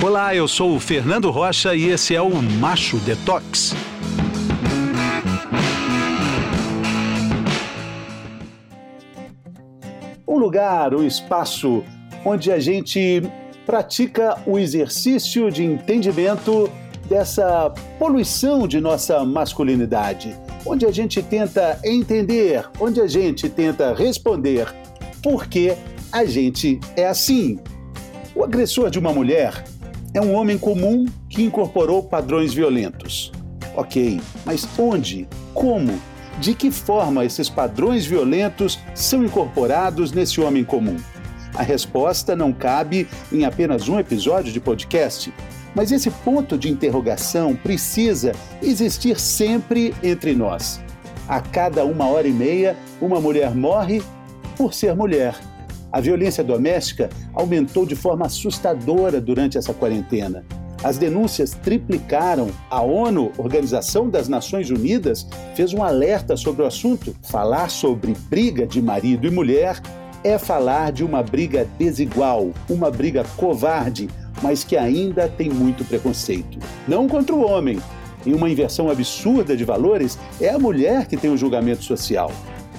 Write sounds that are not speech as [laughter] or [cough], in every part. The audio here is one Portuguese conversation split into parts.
Olá, eu sou o Fernando Rocha e esse é o Macho Detox. Um lugar, um espaço onde a gente pratica o exercício de entendimento dessa poluição de nossa masculinidade, onde a gente tenta entender, onde a gente tenta responder por que a gente é assim. O agressor de uma mulher é um homem comum que incorporou padrões violentos. Ok, mas onde? Como? De que forma esses padrões violentos são incorporados nesse homem comum? A resposta não cabe em apenas um episódio de podcast, mas esse ponto de interrogação precisa existir sempre entre nós. A cada uma hora e meia, uma mulher morre por ser mulher. A violência doméstica aumentou de forma assustadora durante essa quarentena. As denúncias triplicaram. A ONU, Organização das Nações Unidas, fez um alerta sobre o assunto. Falar sobre briga de marido e mulher é falar de uma briga desigual, uma briga covarde, mas que ainda tem muito preconceito. Não contra o homem. Em uma inversão absurda de valores, é a mulher que tem o julgamento social.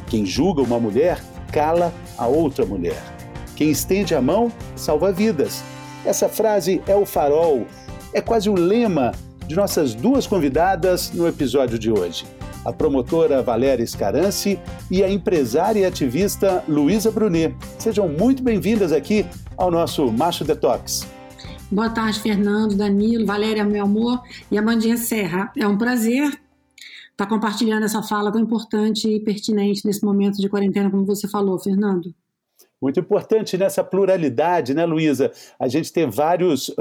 Quem julga uma mulher cala a outra mulher. Quem estende a mão salva vidas. Essa frase é o farol, é quase o lema de nossas duas convidadas no episódio de hoje. A promotora Valéria Escarance e a empresária e ativista Luísa Brunet. Sejam muito bem-vindas aqui ao nosso Macho Detox. Boa tarde, Fernando, Danilo, Valéria, meu amor, e Amandinha Serra. É um prazer estar tá compartilhando essa fala tão importante e pertinente nesse momento de quarentena, como você falou, Fernando. Muito importante nessa pluralidade, né, Luísa? A gente tem vários,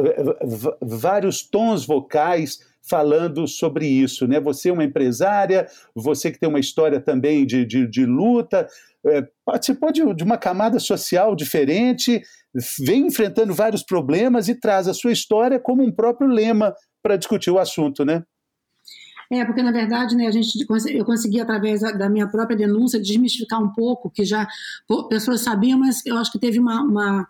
vários tons vocais falando sobre isso, né? Você é uma empresária, você que tem uma história também de, de, de luta, é, participou de, de uma camada social diferente, vem enfrentando vários problemas e traz a sua história como um próprio lema para discutir o assunto, né? É, porque na verdade, né, a gente, eu consegui, através da minha própria denúncia, desmistificar um pouco, que já pessoas sabiam, mas eu acho que teve uma. uma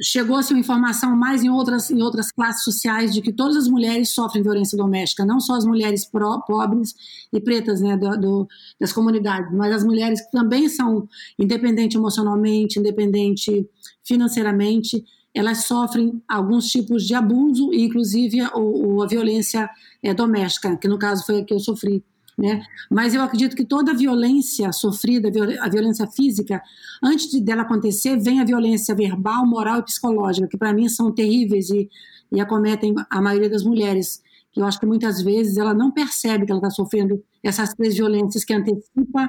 Chegou-se uma informação mais em outras, em outras classes sociais de que todas as mulheres sofrem violência doméstica, não só as mulheres pro, pobres e pretas né, do, do, das comunidades, mas as mulheres que também são independentes emocionalmente, independentes financeiramente, elas sofrem alguns tipos de abuso, inclusive a, a violência é, doméstica, que no caso foi a que eu sofri. Né? Mas eu acredito que toda violência sofrida, a violência física, antes dela acontecer, vem a violência verbal, moral e psicológica, que para mim são terríveis e, e acometem a maioria das mulheres. Que eu acho que muitas vezes ela não percebe que ela está sofrendo essas três violências que antecipam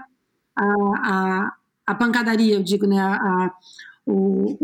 a, a, a pancadaria, eu digo, né? A, a o,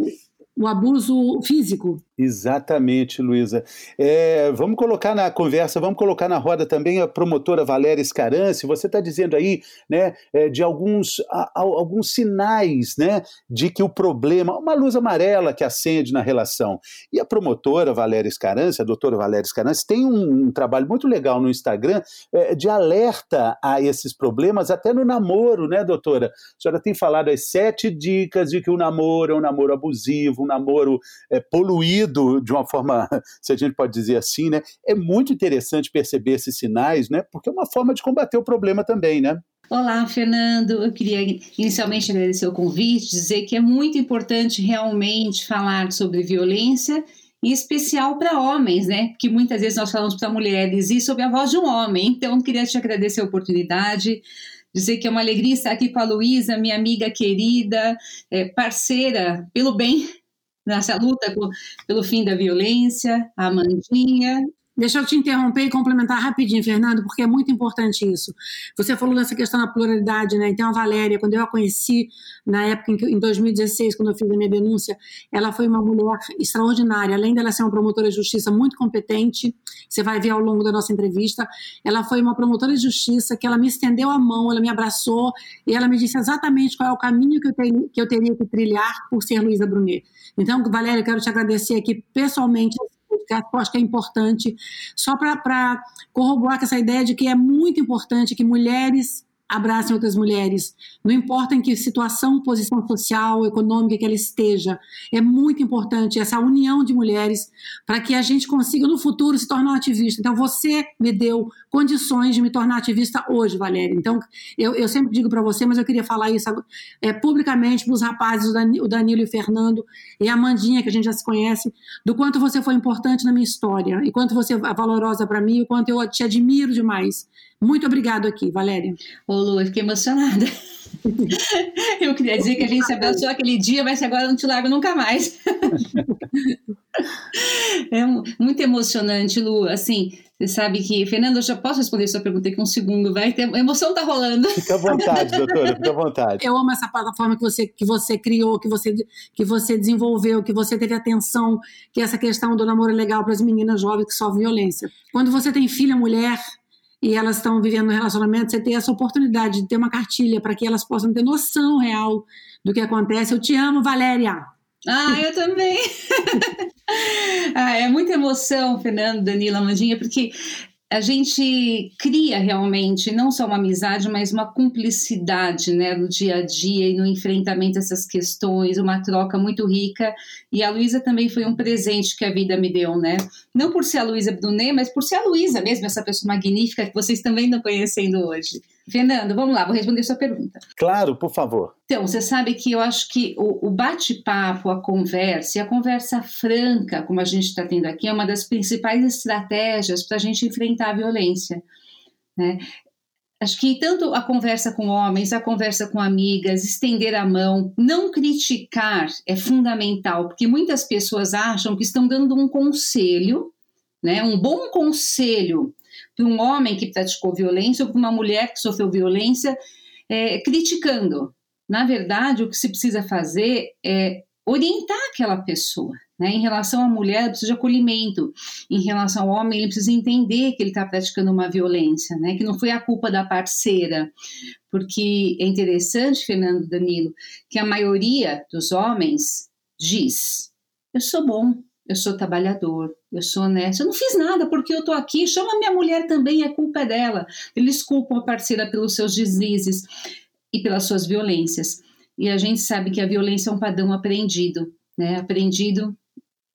o abuso físico. Exatamente, Luísa. É, vamos colocar na conversa, vamos colocar na roda também a promotora Valéria Escarance. Você está dizendo aí né, é, de alguns, a, alguns sinais né, de que o problema, uma luz amarela que acende na relação. E a promotora Valéria Escarance, a doutora Valéria Escarance, tem um, um trabalho muito legal no Instagram é, de alerta a esses problemas, até no namoro, né, doutora? A senhora tem falado as sete dicas de que o namoro é um namoro abusivo, namoro é, poluído de uma forma, [laughs] se a gente pode dizer assim, né? É muito interessante perceber esses sinais, né? Porque é uma forma de combater o problema também, né? Olá, Fernando. Eu queria inicialmente agradecer o convite, dizer que é muito importante realmente falar sobre violência, em especial para homens, né? Que muitas vezes nós falamos para mulheres e sobre a voz de um homem. Então, queria te agradecer a oportunidade dizer que é uma alegria estar aqui com a Luísa, minha amiga querida, é, parceira pelo bem nessa luta pelo fim da violência, a Amandinha Deixa eu te interromper e complementar rapidinho, Fernando, porque é muito importante isso. Você falou dessa questão da pluralidade, né? Então, a Valéria, quando eu a conheci, na época, em 2016, quando eu fiz a minha denúncia, ela foi uma mulher extraordinária. Além dela ser uma promotora de justiça muito competente, você vai ver ao longo da nossa entrevista, ela foi uma promotora de justiça que ela me estendeu a mão, ela me abraçou e ela me disse exatamente qual é o caminho que eu, ter, que, eu teria que trilhar por ser Luísa Brunet. Então, Valéria, eu quero te agradecer aqui pessoalmente eu acho que é importante, só para corroborar com essa ideia de que é muito importante que mulheres abracem outras mulheres. Não importa em que situação, posição social, econômica que ela esteja. É muito importante essa união de mulheres para que a gente consiga no futuro se tornar ativista. Então, você me deu condições de me tornar ativista hoje, Valéria. Então, eu, eu sempre digo para você, mas eu queria falar isso é, publicamente para os rapazes, o Danilo e o Fernando, e a Amandinha, que a gente já se conhece, do quanto você foi importante na minha história, e quanto você é valorosa para mim, o quanto eu te admiro demais. Muito obrigado aqui, Valéria. Ô, Lu, eu fiquei emocionada. [laughs] Eu queria dizer que a gente se abraçou aquele dia, mas agora não te largo nunca mais. [laughs] É muito emocionante, Lu. Assim, você sabe que. Fernando, eu já posso responder sua pergunta aqui um segundo, vai? A emoção tá rolando. Fica à vontade, doutora, fica à vontade. Eu amo essa plataforma que você, que você criou, que você, que você desenvolveu, que você teve atenção, que é essa questão do namoro legal para as meninas jovens que sofrem violência. Quando você tem filha mulher, e elas estão vivendo um relacionamento, você tem essa oportunidade de ter uma cartilha para que elas possam ter noção real do que acontece. Eu te amo, Valéria. Ah, eu também. [laughs] ah, é muita emoção, Fernando, Danila, Mandinha, porque a gente cria realmente não só uma amizade, mas uma cumplicidade né, no dia a dia e no enfrentamento dessas questões, uma troca muito rica. E a Luísa também foi um presente que a vida me deu, né? Não por ser a Luísa Brunet, mas por ser a Luísa mesmo, essa pessoa magnífica que vocês também estão conhecendo hoje. Fernando, vamos lá, vou responder sua pergunta. Claro, por favor. Então, você sabe que eu acho que o, o bate-papo, a conversa e a conversa franca, como a gente está tendo aqui, é uma das principais estratégias para a gente enfrentar a violência. Né? Acho que tanto a conversa com homens, a conversa com amigas, estender a mão, não criticar é fundamental, porque muitas pessoas acham que estão dando um conselho, né, um bom conselho para um homem que praticou violência ou para uma mulher que sofreu violência, é, criticando. Na verdade, o que se precisa fazer é orientar aquela pessoa. Né? Em relação à mulher, ele precisa de acolhimento. Em relação ao homem, ele precisa entender que ele está praticando uma violência, né? que não foi a culpa da parceira. Porque é interessante, Fernando Danilo, que a maioria dos homens diz: Eu sou bom, eu sou trabalhador, eu sou honesto, eu não fiz nada porque eu estou aqui, chama minha mulher também, a culpa é dela. Eles culpam a parceira pelos seus deslizes e pelas suas violências. E a gente sabe que a violência é um padrão aprendido, né? Aprendido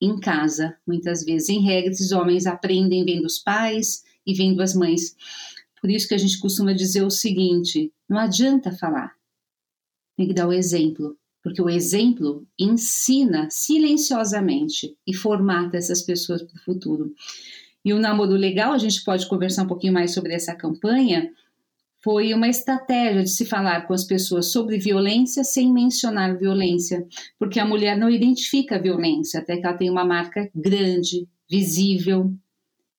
em casa, muitas vezes. Em regra, esses homens aprendem vendo os pais e vendo as mães. Por isso que a gente costuma dizer o seguinte: não adianta falar, tem que dar o exemplo porque o exemplo ensina silenciosamente e formata essas pessoas para o futuro. E o namoro legal, a gente pode conversar um pouquinho mais sobre essa campanha, foi uma estratégia de se falar com as pessoas sobre violência sem mencionar violência, porque a mulher não identifica violência, até que ela tem uma marca grande, visível.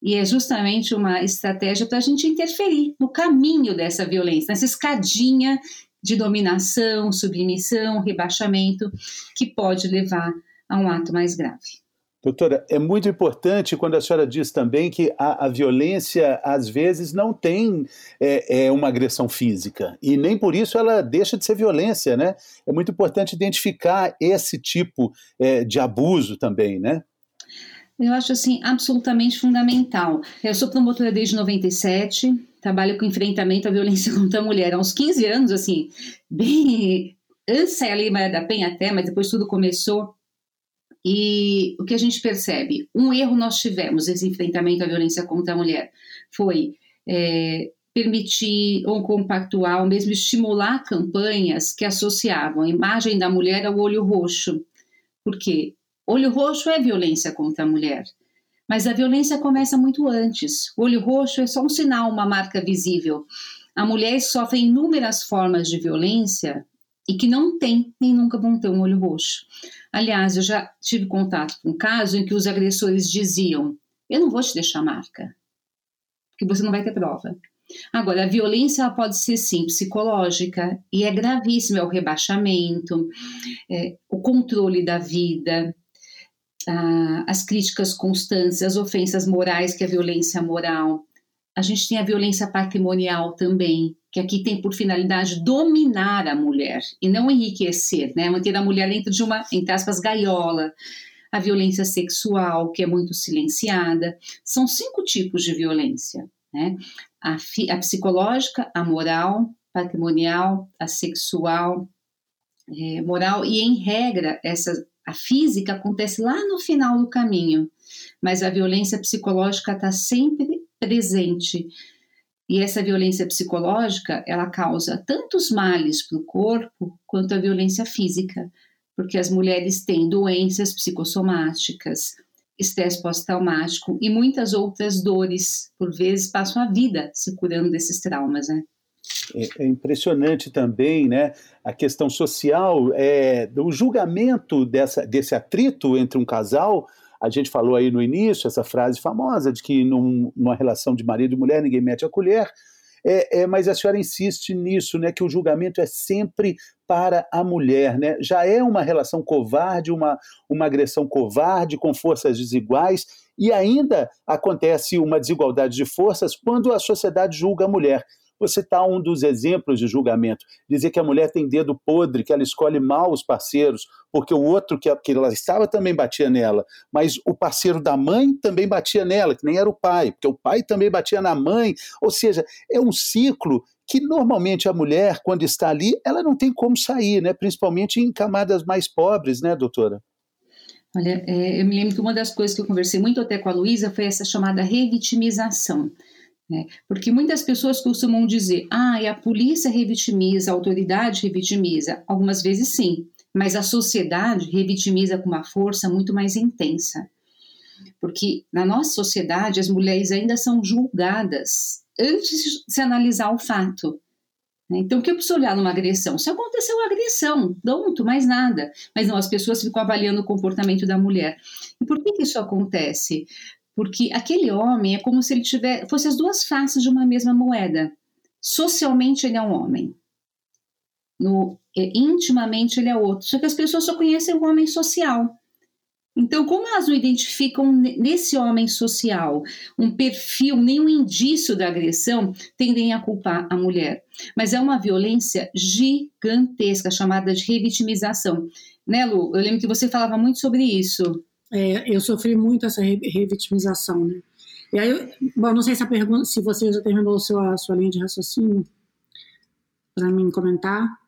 E é justamente uma estratégia para a gente interferir no caminho dessa violência, nessa escadinha de dominação, submissão, rebaixamento, que pode levar a um ato mais grave. Doutora, é muito importante quando a senhora diz também que a, a violência, às vezes, não tem é, é, uma agressão física, e nem por isso ela deixa de ser violência, né? É muito importante identificar esse tipo é, de abuso também, né? Eu acho, assim, absolutamente fundamental. Eu sou promotora desde 97, trabalho com enfrentamento à violência [laughs] contra a mulher há uns 15 anos, assim, bem antes a Lei Maria da Penha até, mas depois tudo começou. E o que a gente percebe? Um erro nós tivemos esse enfrentamento à violência contra a mulher foi é, permitir ou compactuar, ou mesmo estimular campanhas que associavam a imagem da mulher ao olho roxo. Por quê? Olho roxo é violência contra a mulher. Mas a violência começa muito antes. O olho roxo é só um sinal, uma marca visível. A mulher sofre inúmeras formas de violência e que não tem nem nunca vão ter um olho roxo. Aliás, eu já tive contato com um caso em que os agressores diziam: Eu não vou te deixar marca, porque você não vai ter prova. Agora, a violência pode ser sim psicológica e é gravíssima é o rebaixamento, é, o controle da vida, as críticas constantes, as ofensas morais, que é a violência moral. A gente tem a violência patrimonial também, que aqui tem por finalidade dominar a mulher e não enriquecer, né? manter a mulher dentro de uma, entre aspas, gaiola. A violência sexual, que é muito silenciada. São cinco tipos de violência, né? A, a psicológica, a moral, patrimonial, a sexual, é, moral e em regra essa a física acontece lá no final do caminho, mas a violência psicológica está sempre presente. E essa violência psicológica, ela causa tantos males para o corpo quanto a violência física, porque as mulheres têm doenças psicossomáticas, estresse pós-traumático e muitas outras dores, por vezes passam a vida se curando desses traumas, né? É, é impressionante também, né, a questão social é, do julgamento dessa, desse atrito entre um casal. A gente falou aí no início essa frase famosa de que num, numa relação de marido e mulher ninguém mete a colher. É, é, mas a senhora insiste nisso, né, que o julgamento é sempre para a mulher, né? Já é uma relação covarde, uma, uma agressão covarde com forças desiguais e ainda acontece uma desigualdade de forças quando a sociedade julga a mulher. Você está um dos exemplos de julgamento. Dizer que a mulher tem dedo podre, que ela escolhe mal os parceiros, porque o outro que, que ela estava também batia nela, mas o parceiro da mãe também batia nela, que nem era o pai, porque o pai também batia na mãe. Ou seja, é um ciclo que normalmente a mulher, quando está ali, ela não tem como sair, né? principalmente em camadas mais pobres, né, doutora? Olha, é, eu me lembro que uma das coisas que eu conversei muito até com a Luísa foi essa chamada revitimização. Né? Porque muitas pessoas costumam dizer, ah, a polícia revitimiza, a autoridade revitimiza. Algumas vezes sim, mas a sociedade revitimiza com uma força muito mais intensa. Porque na nossa sociedade as mulheres ainda são julgadas antes de se analisar o fato. Né? Então, o que eu preciso olhar numa agressão? Se aconteceu uma agressão, pronto, mais nada. Mas não, as pessoas ficam avaliando o comportamento da mulher. E por que, que isso acontece? Porque aquele homem é como se ele tivesse fosse as duas faces de uma mesma moeda. Socialmente ele é um homem, no, é, intimamente ele é outro. Só que as pessoas só conhecem o homem social. Então, como elas não identificam nesse homem social um perfil, nenhum indício da agressão, tendem a culpar a mulher. Mas é uma violência gigantesca, chamada de revitimização. Né, Lu? Eu lembro que você falava muito sobre isso é, eu sofri muito essa revitimização, né? E aí, bom, não sei se a pergunta, se você já terminou a sua, a sua linha de raciocínio para mim comentar.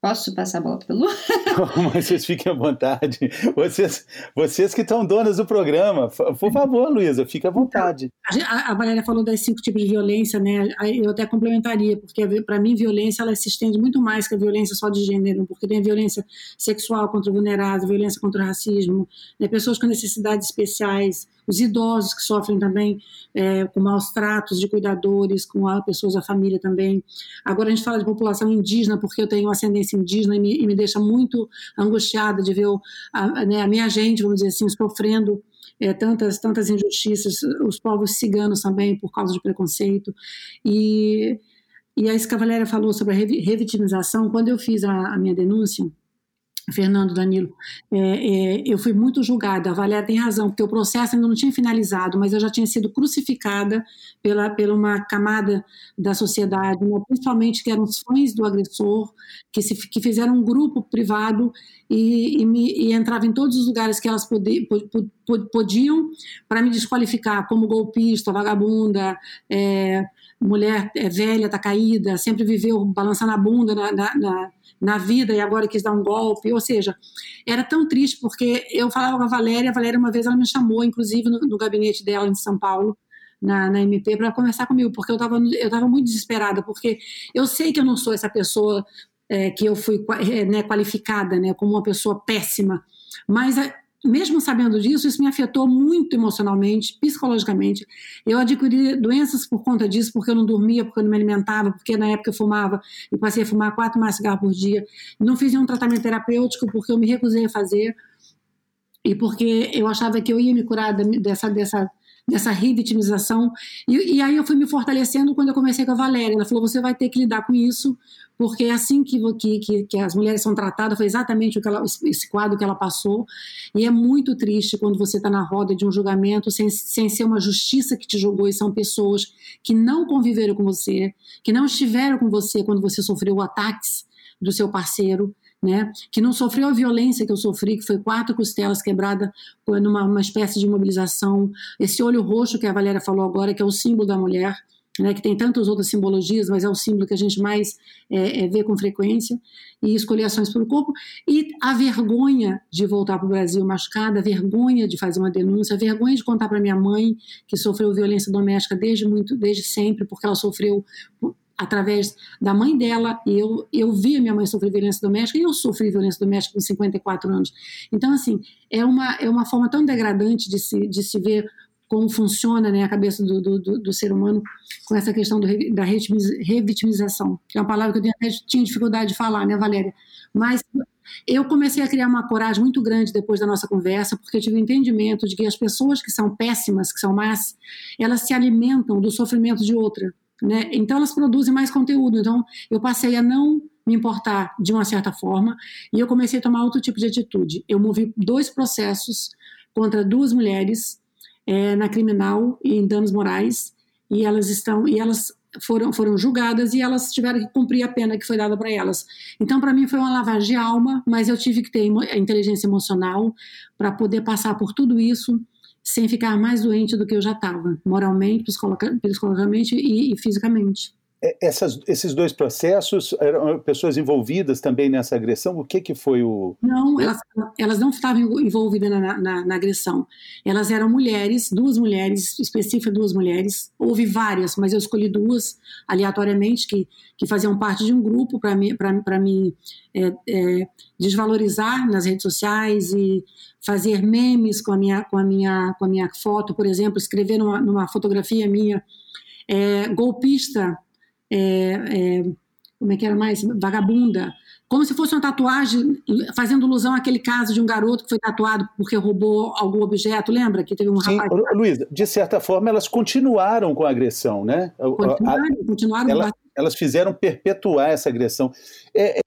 Posso passar a bola para Lu? [laughs] Mas vocês fiquem à vontade. Vocês, vocês que estão donas do programa. Por favor, Luísa, fique à vontade. A, a Valéria falou das cinco tipos de violência, né? Eu até complementaria, porque para mim violência ela se estende muito mais que a violência só de gênero, porque tem a violência sexual contra o vulnerável, violência contra o racismo, né? pessoas com necessidades especiais, os idosos que sofrem também é, com maus tratos de cuidadores, com as pessoas da família também. Agora a gente fala de população indígena, porque eu tenho ascendência indígena e me, e me deixa muito angustiada de ver o, a, né, a, minha gente, vamos dizer assim, sofrendo é, tantas, tantas injustiças, os povos ciganos também, por causa de preconceito. E, e a Escavaléria falou sobre a revitimização. Quando eu fiz a, a minha denúncia, Fernando Danilo, é, é, eu fui muito julgada. A Valéria tem razão, porque o processo ainda não tinha finalizado, mas eu já tinha sido crucificada pela, pela uma camada da sociedade, né, principalmente que eram os fãs do agressor, que, se, que fizeram um grupo privado e, e, me, e entrava em todos os lugares que elas podi, podiam para me desqualificar como golpista, vagabunda, é, mulher é, velha, está caída, sempre viveu balançando a bunda na, na, na na vida e agora quis dar um golpe. Ou seja, era tão triste porque eu falava com a Valéria, a Valéria uma vez ela me chamou, inclusive no, no gabinete dela em São Paulo, na, na MP, para conversar comigo, porque eu estava eu tava muito desesperada, porque eu sei que eu não sou essa pessoa é, que eu fui é, né, qualificada né, como uma pessoa péssima, mas mesmo sabendo disso, isso me afetou muito emocionalmente, psicologicamente. Eu adquiri doenças por conta disso, porque eu não dormia, porque eu não me alimentava, porque na época eu fumava e passei a fumar quatro mais cigarros por dia. Não fiz nenhum tratamento terapêutico porque eu me recusei a fazer e porque eu achava que eu ia me curar dessa, dessa dessa revitimização. E, e, aí eu fui me fortalecendo quando eu comecei com a Valéria. Ela falou: você vai ter que lidar com isso, porque é assim que, que, que as mulheres são tratadas. Foi exatamente o que ela, esse quadro que ela passou. E é muito triste quando você está na roda de um julgamento sem, sem ser uma justiça que te julgou e são pessoas que não conviveram com você, que não estiveram com você quando você sofreu ataques do seu parceiro né, que não sofreu a violência que eu sofri, que foi quatro costelas quebradas numa uma espécie de imobilização, esse olho roxo que a Valéria falou agora, que é o símbolo da mulher, né, que tem tantas outras simbologias, mas é o símbolo que a gente mais é, é, vê com frequência, e escolher ações pelo corpo, e a vergonha de voltar para o Brasil machucada, a vergonha de fazer uma denúncia, a vergonha de contar para minha mãe que sofreu violência doméstica desde muito, desde sempre, porque ela sofreu através da mãe dela, e eu, eu vi minha mãe sofrer violência doméstica, e eu sofri violência doméstica com 54 anos. Então, assim, é uma, é uma forma tão degradante de se, de se ver como funciona né, a cabeça do, do, do, ser humano com essa questão do, da revitimização, que é uma palavra que eu até tinha dificuldade de falar, né, Valéria? Mas eu comecei a criar uma coragem muito grande depois da nossa conversa, porque eu tive o um entendimento de que as pessoas que são péssimas, que são más, elas se alimentam do sofrimento de outra. Né? Então elas produzem mais conteúdo. Então eu passei a não me importar de uma certa forma e eu comecei a tomar outro tipo de atitude. Eu movi dois processos contra duas mulheres é, na criminal em danos morais e elas estão e elas foram foram julgadas e elas tiveram que cumprir a pena que foi dada para elas. Então para mim foi uma lavagem de alma, mas eu tive que ter inteligência emocional para poder passar por tudo isso sem ficar mais doente do que eu já estava, moralmente, psicologicamente e, e fisicamente. É, essas, esses dois processos eram pessoas envolvidas também nessa agressão? O que, que foi o. Não, elas, elas não estavam envolvidas na, na, na, agressão. Elas eram mulheres, duas mulheres, específicas duas mulheres. Houve várias, mas eu escolhi duas aleatoriamente que, que faziam parte de um grupo para me, pra, me é, é, desvalorizar nas redes sociais e fazer memes com a minha, com a minha, com a minha foto, por exemplo, escrever numa, numa fotografia minha. É, golpista é, é, como é que era mais? Vagabunda. Como se fosse uma tatuagem, fazendo alusão àquele caso de um garoto que foi tatuado porque roubou algum objeto, lembra? Que teve um Sim, rapaz. Luísa, de certa forma elas continuaram com a agressão, né? Continuaram, a, continuaram. Ela, elas fizeram perpetuar essa agressão. É, é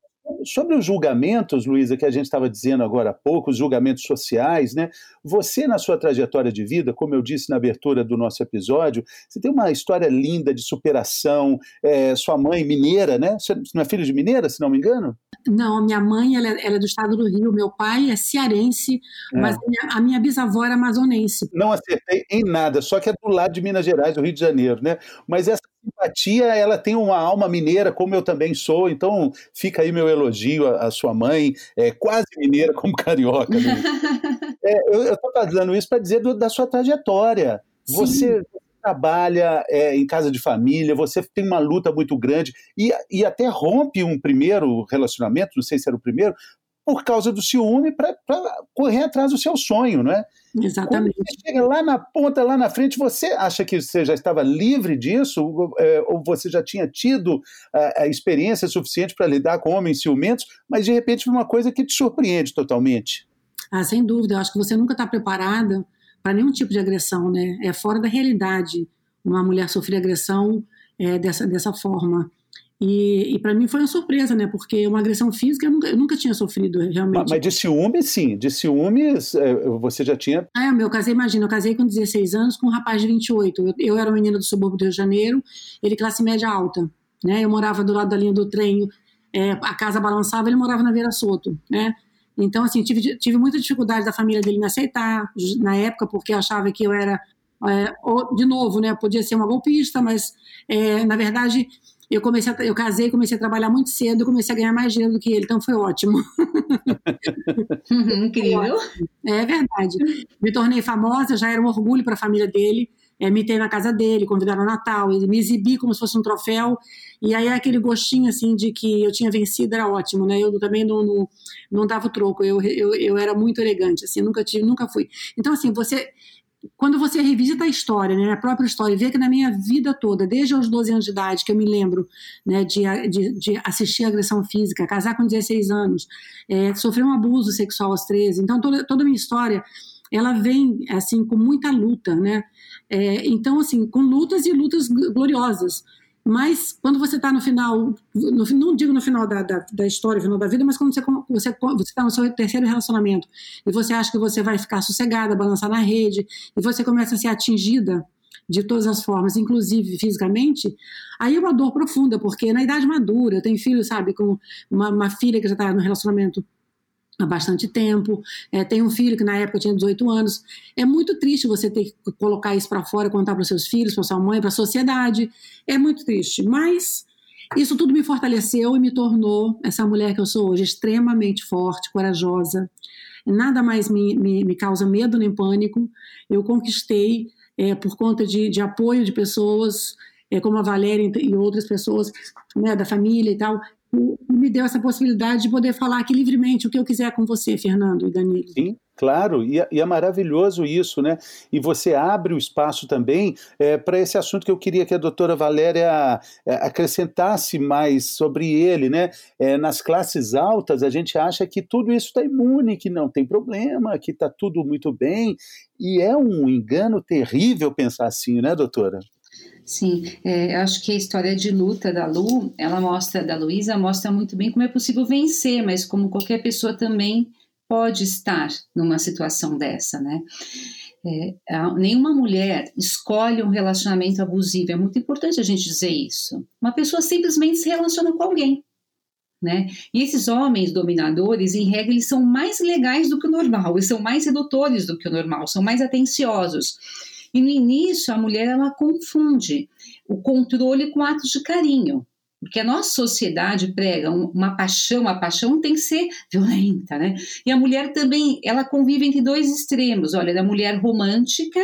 Sobre os julgamentos, Luísa, que a gente estava dizendo agora há pouco, os julgamentos sociais, né? Você, na sua trajetória de vida, como eu disse na abertura do nosso episódio, você tem uma história linda de superação. É, sua mãe, mineira, né? Você não é filho de mineira, se não me engano? Não, minha mãe ela, ela é do estado do Rio, meu pai é cearense, é. mas a minha, a minha, bisavó era amazonense. Não acertei em nada, só que é do lado de Minas Gerais, do Rio de Janeiro, né? Mas essa simpatia, ela tem uma alma mineira, como eu também sou, então fica aí meu elogio à, à sua mãe, é quase mineira como carioca. Né? [laughs] é, eu estou fazendo isso para dizer do, da sua trajetória. Você Sim. trabalha é, em casa de família, você tem uma luta muito grande e, e até rompe um primeiro relacionamento, não sei se era o primeiro, por causa do ciúme para correr atrás do seu sonho, não é? Exatamente. Quando você chega lá na ponta, lá na frente, você acha que você já estava livre disso? É, ou você já tinha tido a, a experiência suficiente para lidar com homens ciumentos, mas de repente foi uma coisa que te surpreende totalmente? Ah, sem dúvida. Eu acho que você nunca está preparada para nenhum tipo de agressão, né? É fora da realidade uma mulher sofrer agressão é, dessa, dessa forma. E, e para mim foi uma surpresa, né? Porque uma agressão física eu nunca, eu nunca tinha sofrido realmente. Mas, mas de ciúme, sim. De ciúmes, é, você já tinha. Ah, eu casei, imagina, eu casei com 16 anos com um rapaz de 28. Eu, eu era uma menina do subúrbio do Rio de Janeiro, ele classe média alta. Né? Eu morava do lado da linha do trem, é, a casa balançava, ele morava na Vera Soto, né? Então, assim, tive, tive muita dificuldade da família dele me aceitar na época, porque achava que eu era, é, de novo, né? Podia ser uma golpista, mas, é, na verdade, eu comecei, a, eu casei, comecei a trabalhar muito cedo, comecei a ganhar mais dinheiro do que ele, então foi ótimo. Uhum, incrível. É verdade. Me tornei famosa, já era um orgulho para a família dele. É, me ter na casa dele, convidaram ao Natal, ele me exibir como se fosse um troféu, e aí aquele gostinho assim de que eu tinha vencido era ótimo, né? Eu também não, não, não dava o troco, eu, eu, eu era muito elegante, assim, nunca tive, nunca fui. Então, assim, você quando você revisita a história, né, a própria história, e vê que na minha vida toda, desde os 12 anos de idade, que eu me lembro né, de, de, de assistir agressão física, casar com 16 anos, é, sofrer um abuso sexual aos 13, então toda, toda a minha história, ela vem assim com muita luta, né? É, então, assim, com lutas e lutas gloriosas. Mas quando você está no final, no, não digo no final da, da, da, história, no final da vida, mas quando você está você, você tá no seu terceiro relacionamento e você acha que você vai ficar sossegada, balançar na rede, e você começa a ser atingida de todas as formas, inclusive fisicamente, aí é uma dor profunda, porque na idade madura, eu tenho filho, sabe, com uma, uma filha que já está no relacionamento há bastante tempo, é, tem um filho que na época tinha 18 anos. É muito triste você ter que colocar isso para fora, contar para os seus filhos, para sua mãe, para a sociedade. É muito triste, mas isso tudo me fortaleceu e me tornou essa mulher que eu sou hoje, extremamente forte, corajosa. Nada mais me, me, me causa medo nem pânico. Eu conquistei, é, por conta de, de apoio de pessoas, é, como a Valéria e outras pessoas né, da família e tal, me deu essa possibilidade de poder falar aqui livremente o que eu quiser com você, Fernando e Danilo. Sim, claro, e, é, é maravilhoso isso, né? E você abre o espaço também é, para esse assunto que eu queria que a doutora Valéria é, acrescentasse mais sobre ele, né? É, nas classes altas, a gente acha que tudo isso está imune, que não tem problema, que está tudo muito bem, e é um engano terrível pensar assim, né, doutora? Sim, é, acho que a história de luta da Lu, ela mostra, da Luísa, mostra muito bem como é possível vencer, mas como qualquer pessoa também pode estar numa situação dessa, né? É, nenhuma mulher escolhe um relacionamento abusivo, é muito importante a gente dizer isso. Uma pessoa simplesmente se relaciona com alguém. Né? E esses homens dominadores, em regra, eles são mais legais do que o normal, eles são mais sedutores do que o normal, são mais atenciosos. E no início, a mulher ela confunde o controle com atos de carinho. Porque a nossa sociedade prega uma paixão, a paixão tem que ser violenta, né? E a mulher também, ela convive entre dois extremos, olha, da mulher romântica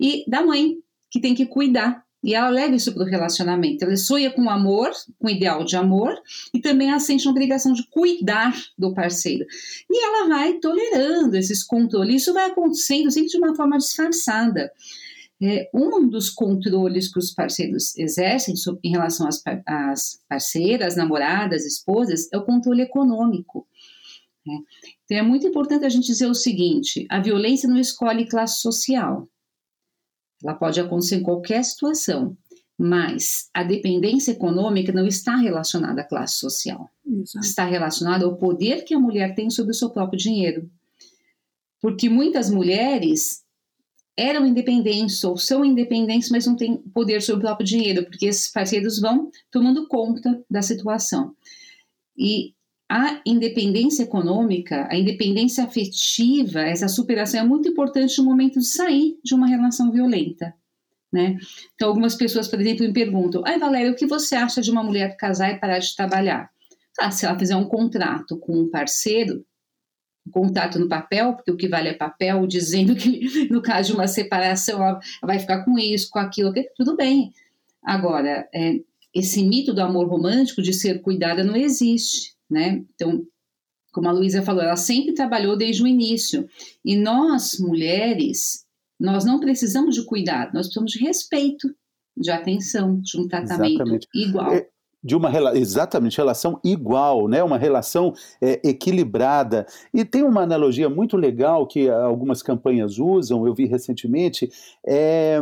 e da mãe, que tem que cuidar. E ela leva isso para o relacionamento. Ela sonha com amor, com ideal de amor, e também ela sente uma obrigação de cuidar do parceiro. E ela vai tolerando esses controles. Isso vai acontecendo sempre de uma forma disfarçada. É, um dos controles que os parceiros exercem em relação às, às parceiras, namoradas, esposas, é o controle econômico. Né? Então é muito importante a gente dizer o seguinte: a violência não escolhe classe social. Ela pode acontecer em qualquer situação, mas a dependência econômica não está relacionada à classe social. Exato. Está relacionada ao poder que a mulher tem sobre o seu próprio dinheiro. Porque muitas mulheres eram independentes ou são independentes, mas não têm poder sobre o próprio dinheiro, porque esses parceiros vão tomando conta da situação. E a independência econômica, a independência afetiva, essa superação é muito importante no momento de sair de uma relação violenta. Né? Então, algumas pessoas, por exemplo, me perguntam: Ai, Valéria, o que você acha de uma mulher casar e parar de trabalhar? Ah, se ela fizer um contrato com um parceiro, contato no papel, porque o que vale é papel, [laughs] dizendo que no caso de uma separação ela vai ficar com isso, com aquilo, tudo bem. Agora, é, esse mito do amor romântico de ser cuidada não existe, né? Então, como a Luísa falou, ela sempre trabalhou desde o início. E nós, mulheres, nós não precisamos de cuidado, nós precisamos de respeito, de atenção, de um tratamento Exatamente. igual. É de uma exatamente relação igual, né? Uma relação é, equilibrada. E tem uma analogia muito legal que algumas campanhas usam. Eu vi recentemente, é,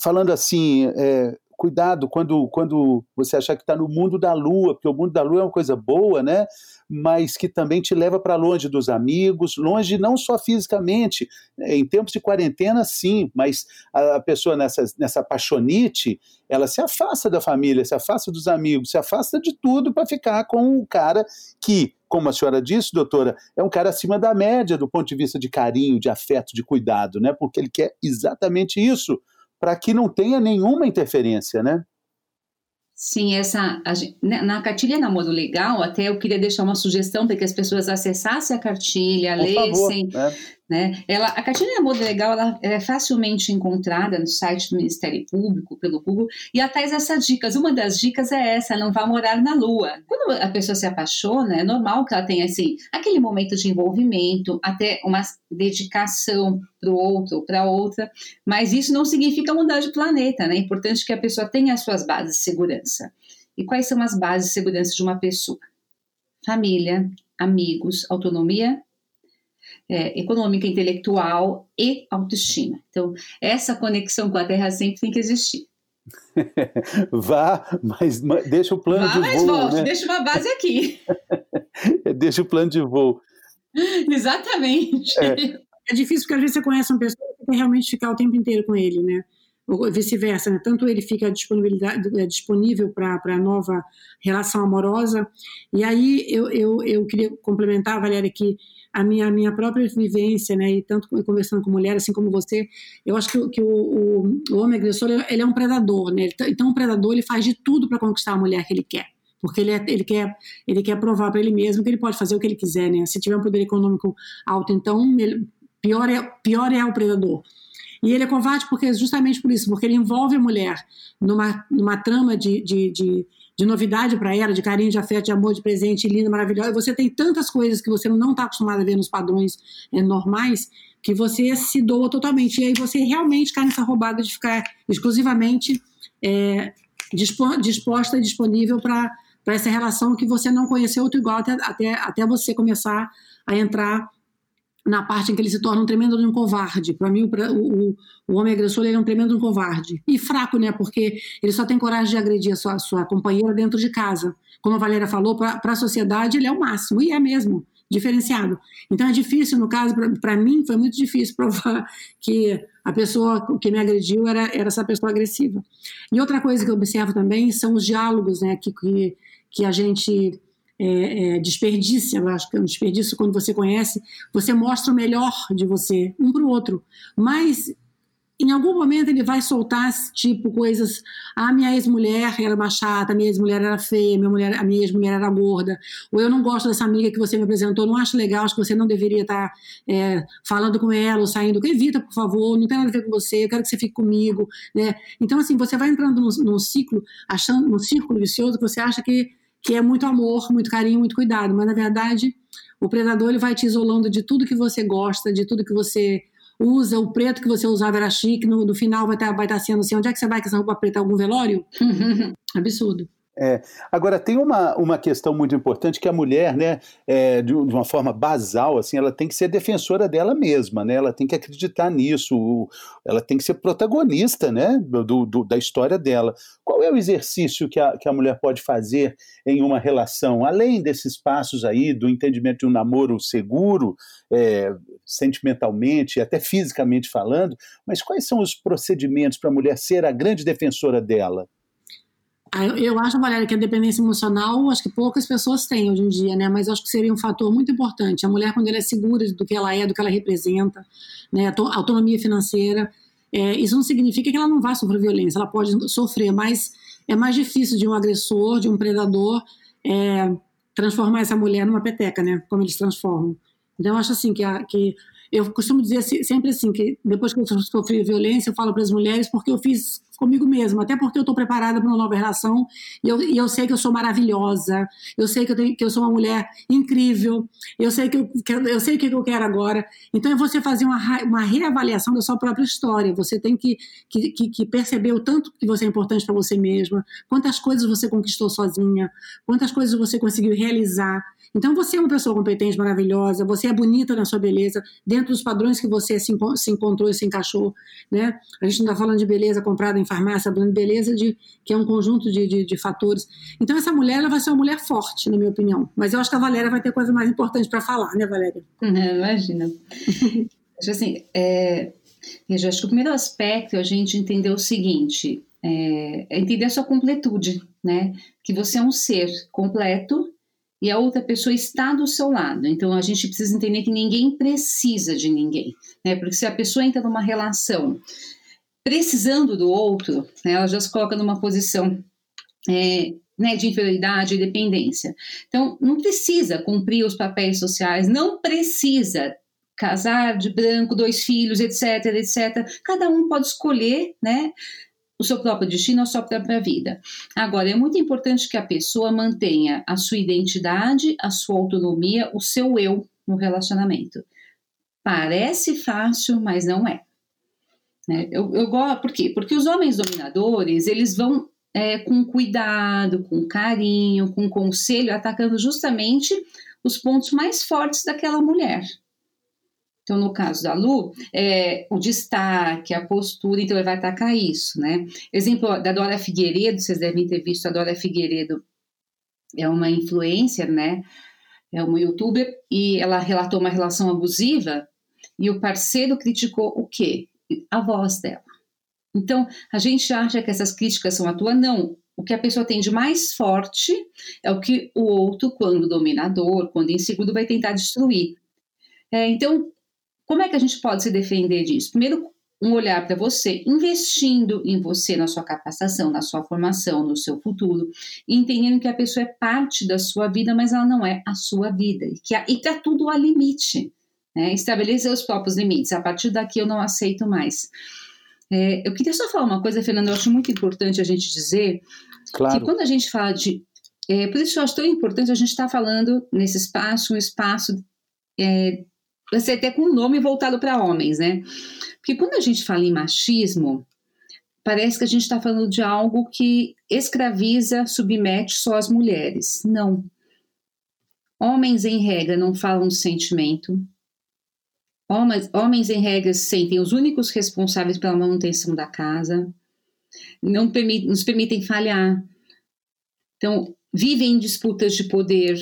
falando assim. É, cuidado quando, quando você achar que está no mundo da lua, porque o mundo da lua é uma coisa boa, né? Mas que também te leva para longe dos amigos, longe não só fisicamente, né? em tempos de quarentena, sim, mas a, pessoa nessa, nessa paixonite, ela se afasta da família, se afasta dos amigos, se afasta de tudo para ficar com o cara que, como a senhora disse, doutora, é um cara acima da média do ponto de vista de carinho, de afeto, de cuidado, né? Porque ele quer exatamente isso para que não tenha nenhuma interferência, né? Sim, essa a, né, na cartilha namoro legal, até eu queria deixar uma sugestão para que as pessoas acessassem a cartilha, Por lessem, favor, né? Né? Ela, a cartilha namoro legal ela é facilmente encontrada no site do Ministério Público, pelo Google, e até essas dicas. Uma das dicas é essa: não vá morar na Lua. Quando a pessoa se apaixona, é normal que ela tenha assim aquele momento de envolvimento, até uma dedicação para o outro ou para outra, mas isso não significa mudar de planeta, né? É importante que a pessoa tenha as suas bases de segurança. E quais são as bases de segurança de uma pessoa? Família, amigos, autonomia é, econômica, intelectual e autoestima. Então, essa conexão com a Terra sempre tem que existir. [laughs] Vá, mas deixa o plano Vá, de mas voo. Volte, né? deixa uma base aqui. [laughs] deixa o plano de voo. [laughs] Exatamente. É. é difícil porque às vezes você conhece uma pessoa e quer realmente ficar o tempo inteiro com ele, né? Vice-versa, né? tanto ele fica é, disponível para a nova relação amorosa. E aí eu, eu, eu queria complementar, Valéria, que a minha, a minha própria vivência, né, e tanto conversando com mulher, assim como você, eu acho que, que o, o, o homem agressor, ele é um predador, né? Tá, então, o predador, ele faz de tudo para conquistar a mulher que ele quer porque ele, é, ele, quer, ele quer provar para ele mesmo que ele pode fazer o que ele quiser, né? Se tiver um poder econômico alto, então ele, pior, é, pior é o predador. E ele é covarde porque justamente por isso, porque ele envolve a mulher numa, numa trama de, de, de, de novidade para ela, de carinho, de afeto, de amor, de presente, linda, maravilhosa. Você tem tantas coisas que você não está acostumado a ver nos padrões é, normais que você se doa totalmente. E aí você realmente cai nessa roubada de ficar exclusivamente é, disposta e disponível para para essa relação que você não conheceu outro igual até, até, até você começar a entrar na parte em que ele se torna um tremendo um covarde. Para mim, o, o, o, homem agressor ele é um tremendo um covarde. E fraco, né? Porque ele só tem coragem de agredir a sua, sua companheira dentro de casa. Como a Valéria falou, para a sociedade ele é o máximo, e é mesmo, diferenciado. Então é difícil, no caso, para mim, foi muito difícil [laughs] provar que a pessoa que me agrediu era, era essa pessoa agressiva. E outra coisa que eu observo também são os diálogos, né? Que, que, que a gente é, é, desperdício, eu acho que é um desperdício quando você conhece, você mostra o melhor de você, um para o outro. Mas em algum momento ele vai soltar tipo coisas, ah, minha ex-mulher era uma chata, minha ex-mulher era feia, minha mulher, a minha ex-mulher era gorda, ou eu não gosto dessa amiga que você me apresentou, não acho legal, acho que você não deveria estar é, falando com ela ou saindo, evita, por favor, não tem nada a ver com você, eu quero que você fique comigo, né? Então assim, você vai entrando num, num ciclo, achando, num círculo vicioso que você acha que que é muito amor, muito carinho, muito cuidado, mas na verdade o predador ele vai te isolando de tudo que você gosta, de tudo que você usa, o preto que você usava era chique, no, no final vai estar tá, vai tá sendo assim, onde é que você vai com essa roupa preta? Algum velório? [laughs] Absurdo. É, agora, tem uma, uma questão muito importante que a mulher, né, é, de, uma forma basal, assim, ela tem que ser defensora dela mesma, né, ela tem que acreditar nisso, ela tem que ser protagonista né, do, do, da história dela. Qual é o exercício que a, que a mulher pode fazer em uma relação, além desses passos aí, do entendimento de um namoro seguro, é, sentimentalmente, até fisicamente falando, mas quais são os procedimentos para a mulher ser a grande defensora dela? Ah, eu acho, Valéria, que a dependência emocional, acho que poucas pessoas têm hoje em dia, né? Mas acho que seria um fator muito importante. A mulher, quando ela é segura do que ela é, do que ela representa, né? Autonomia financeira. É, isso não significa que ela não vá sofrer violência, ela pode sofrer, mas é mais difícil de um agressor, de um predador, é, transformar essa mulher numa peteca, né? Como eles transformam. Então, eu acho assim que, a, que eu costumo dizer sempre assim que depois que eu sofri violência, eu falo para as mulheres porque eu fiz comigo mesma, até porque eu estou preparada para uma nova relação e eu, e eu sei que eu sou maravilhosa, eu sei que eu, tenho, que eu sou uma mulher incrível, eu sei que eu, que eu sei o que eu quero agora. Então é você fazer uma, uma reavaliação da sua própria história. Você tem que, que, que perceber o tanto que você é importante para você mesma, quantas coisas você conquistou sozinha, quantas coisas você conseguiu realizar. Então você é uma pessoa competente, maravilhosa, você é bonita na sua beleza, dentro dos padrões que você se, se encontrou e se encaixou. Né? A gente não está falando de beleza comprada em farmácia, falando de beleza de, que é um conjunto de, de, de, fatores. Então essa mulher ela vai ser uma mulher forte, na minha opinião. Mas eu acho que a Valéria vai ter coisa mais importante para falar, né, Valéria? Uhum, imagina. [laughs] assim, é, eu acho que o primeiro aspecto é a gente entender o seguinte, é, é entender a sua completude, né? Que você é um ser completo e a outra pessoa está do seu lado. Então a gente precisa entender que ninguém precisa de ninguém, né? Porque se a pessoa entra numa relação precisando do outro, né, ela já se coloca numa posição é, né, de inferioridade e dependência. Então não precisa cumprir os papéis sociais, não precisa casar de branco, dois filhos, etc, etc. Cada um pode escolher, né? o seu próprio destino, a sua própria vida. Agora, é muito importante que a pessoa mantenha a sua identidade, a sua autonomia, o seu eu no relacionamento. Parece fácil, mas não é. Né? Eu, eu gosto, por quê? Porque os homens dominadores, eles vão é, com cuidado, com carinho, com conselho, atacando justamente os pontos mais fortes daquela mulher. Então, no caso da Lu, é, o destaque, a postura, então ele vai atacar isso, né? Exemplo da Dora Figueiredo, vocês devem ter visto a Dora Figueiredo, é uma influencer, né? É uma youtuber, e ela relatou uma relação abusiva, e o parceiro criticou o quê? A voz dela. Então, a gente acha que essas críticas são à toa? Não. O que a pessoa tem de mais forte é o que o outro, quando dominador, quando inseguro, vai tentar destruir. É, então, como é que a gente pode se defender disso? Primeiro, um olhar para você, investindo em você, na sua capacitação, na sua formação, no seu futuro, entendendo que a pessoa é parte da sua vida, mas ela não é a sua vida. E que e para tudo há limite. Né? Estabelecer os próprios limites. A partir daqui eu não aceito mais. É, eu queria só falar uma coisa, Fernanda, eu acho muito importante a gente dizer claro. que quando a gente fala de. É, por isso eu acho tão importante a gente estar tá falando nesse espaço, um espaço é, ser até com um nome voltado para homens, né? Porque quando a gente fala em machismo, parece que a gente está falando de algo que escraviza, submete só as mulheres. Não. Homens, em regra, não falam de sentimento, Homens, homens, em regra, se sentem os únicos responsáveis pela manutenção da casa, não permit, nos permitem falhar. Então, vivem em disputas de poder.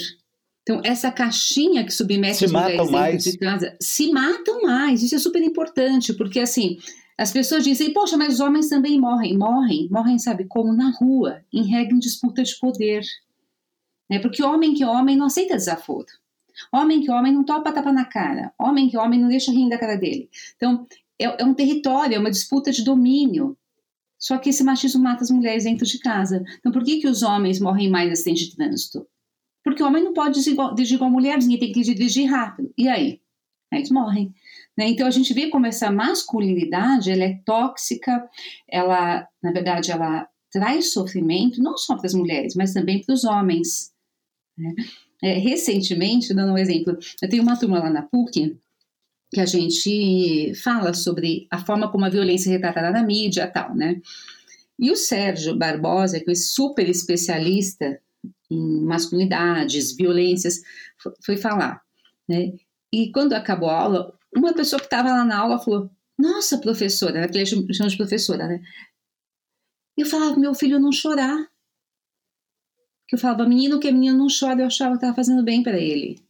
Então, essa caixinha que submete se as mulheres dentro mais. de casa se matam mais. Isso é super importante, porque assim, as pessoas dizem, poxa, mas os homens também morrem. Morrem, morrem, sabe como? Na rua, em regra, em disputa de poder. Né? Porque homem que homem não aceita desaforo. Homem que homem não topa tapa na cara. Homem que homem não deixa rir da cara dele. Então, é, é um território, é uma disputa de domínio. Só que esse machismo mata as mulheres dentro de casa. Então, por que, que os homens morrem mais acidente de trânsito? Porque o homem não pode dirigir igual a mulher, ninguém tem que dirigir rápido. E aí? Aí eles morrem. Né? Então, a gente vê como essa masculinidade ela é tóxica, ela, na verdade, ela traz sofrimento não só para as mulheres, mas também para os homens. Né? É, recentemente, dando um exemplo, eu tenho uma turma lá na PUC que a gente fala sobre a forma como a violência é retratada na mídia tal, né? E o Sérgio Barbosa, que é super especialista em masculinidades, violências, foi falar, né? E quando acabou a aula, uma pessoa que estava lá na aula falou: Nossa, professora, né? Porque ele chama de professora, né? Eu falava: Meu filho não chorar que eu falava, menino que menino não chora, eu achava que estava fazendo bem para ele.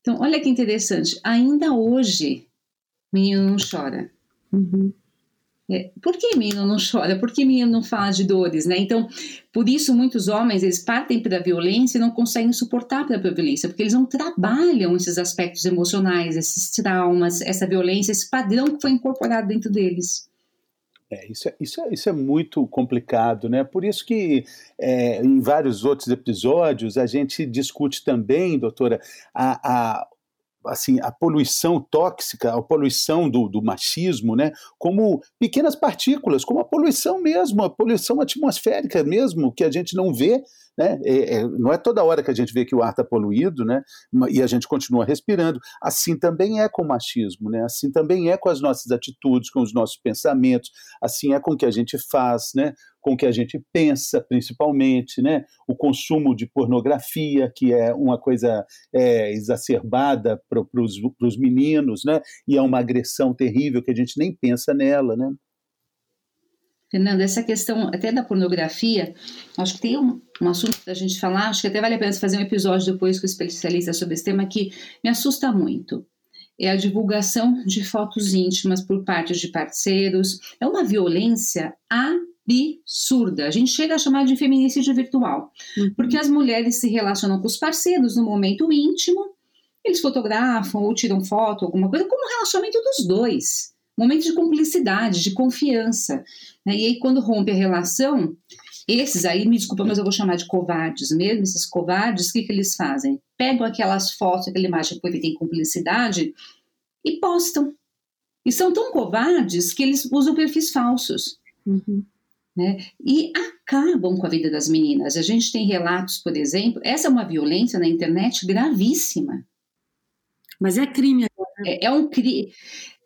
Então, olha que interessante, ainda hoje, menino não chora. Uhum. É, por que menino não chora? Por que menino não fala de dores, né? Então, por isso muitos homens, eles partem para a violência e não conseguem suportar a violência, porque eles não trabalham esses aspectos emocionais, esses traumas, essa violência, esse padrão que foi incorporado dentro deles. É, isso, é, isso, é, isso é muito complicado, né? Por isso que é, em vários outros episódios a gente discute também, doutora, a, a assim, a poluição tóxica, a poluição do, do, machismo, né, como pequenas partículas, como a poluição mesmo, a poluição atmosférica mesmo, que a gente não vê, né, é, é, não é toda hora que a gente vê que o ar está poluído, né, e a gente continua respirando. Assim também é com o machismo, né, assim também é com as nossas atitudes, com os nossos pensamentos, assim é com o que a gente faz, né, com o que a gente pensa, principalmente, né? O consumo de pornografia, que é uma coisa é, exacerbada para os meninos, né? E é uma agressão terrível que a gente nem pensa nela, né? Fernanda, essa questão até da pornografia, acho que tem um, um assunto para a gente falar, acho que até vale a pena fazer um episódio depois com especialista sobre esse tema que me assusta muito. É a divulgação de fotos íntimas por parte de parceiros. É uma violência absurda. A gente chega a chamar de feminicídio virtual, uhum. porque as mulheres se relacionam com os parceiros no momento íntimo, eles fotografam ou tiram foto, alguma coisa, como o relacionamento dos dois. Momento de cumplicidade, de confiança. Né? E aí, quando rompe a relação, esses aí, me desculpa, mas eu vou chamar de covardes mesmo, esses covardes, o que, que eles fazem? Pegam aquelas fotos, aquela imagem que foi feita em cumplicidade e postam. E são tão covardes que eles usam perfis falsos. Uhum né? E acabam com a vida das meninas. A gente tem relatos, por exemplo, essa é uma violência na internet gravíssima. Mas é crime agora. É, é um crime.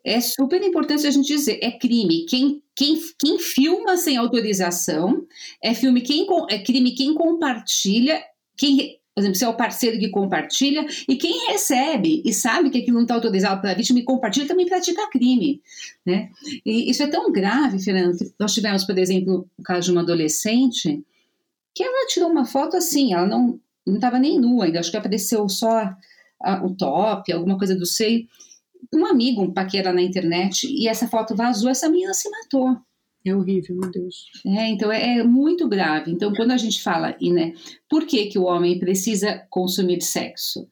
É super importante a gente dizer, é crime. Quem, quem, quem filma sem autorização é filme quem é crime quem compartilha, quem por exemplo, se é o parceiro que compartilha, e quem recebe e sabe que aquilo não está autorizado para a vítima e compartilha também pratica crime. Né? E isso é tão grave, Fernando, que nós tivemos, por exemplo, o caso de uma adolescente que ela tirou uma foto assim, ela não estava nem nua ainda, acho que apareceu só a, o top, alguma coisa do seio. Um amigo, um paquera na internet, e essa foto vazou, essa menina se matou. É horrível, meu Deus. É, então é, é, muito grave. Então, quando a gente fala, e, né, por que, que o homem precisa consumir sexo?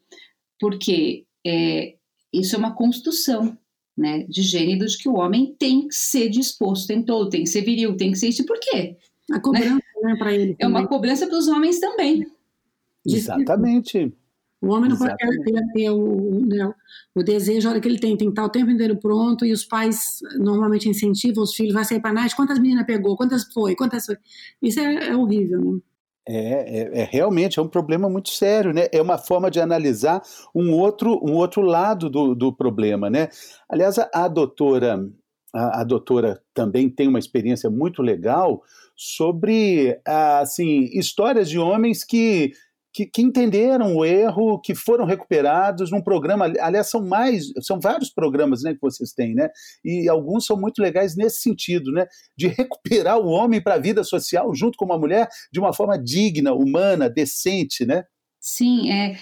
Porque é, isso é uma construção né, de gênero de que o homem tem que ser disposto, tem todo, tem que ser viril, tem que ser isso. Por quê? A cobrança, né, né para ele. É uma cobrança para os homens também. Exatamente. O homem não Exatamente. pode ter, o, né, o desejo, a hora que ele tem, tem que estar o tempo inteiro pronto, e os pais normalmente incentivam os filhos, vai sair para nós, quantas meninas pegou, quantas foi, quantas foi. Isso é, é horrível, né? É, é, é, realmente é um problema muito sério, né? É uma forma de analisar um outro, um outro lado do, do problema, né? Aliás, a, a doutora a, a, doutora também tem uma experiência muito legal sobre assim histórias de homens que que, que, entenderam o erro, que foram recuperados num programa. Aliás, são mais, são vários programas né, que vocês têm, né? E alguns são muito legais nesse sentido, né? De recuperar o homem para a vida social junto com uma mulher de uma forma digna, humana, decente, né? Sim, é.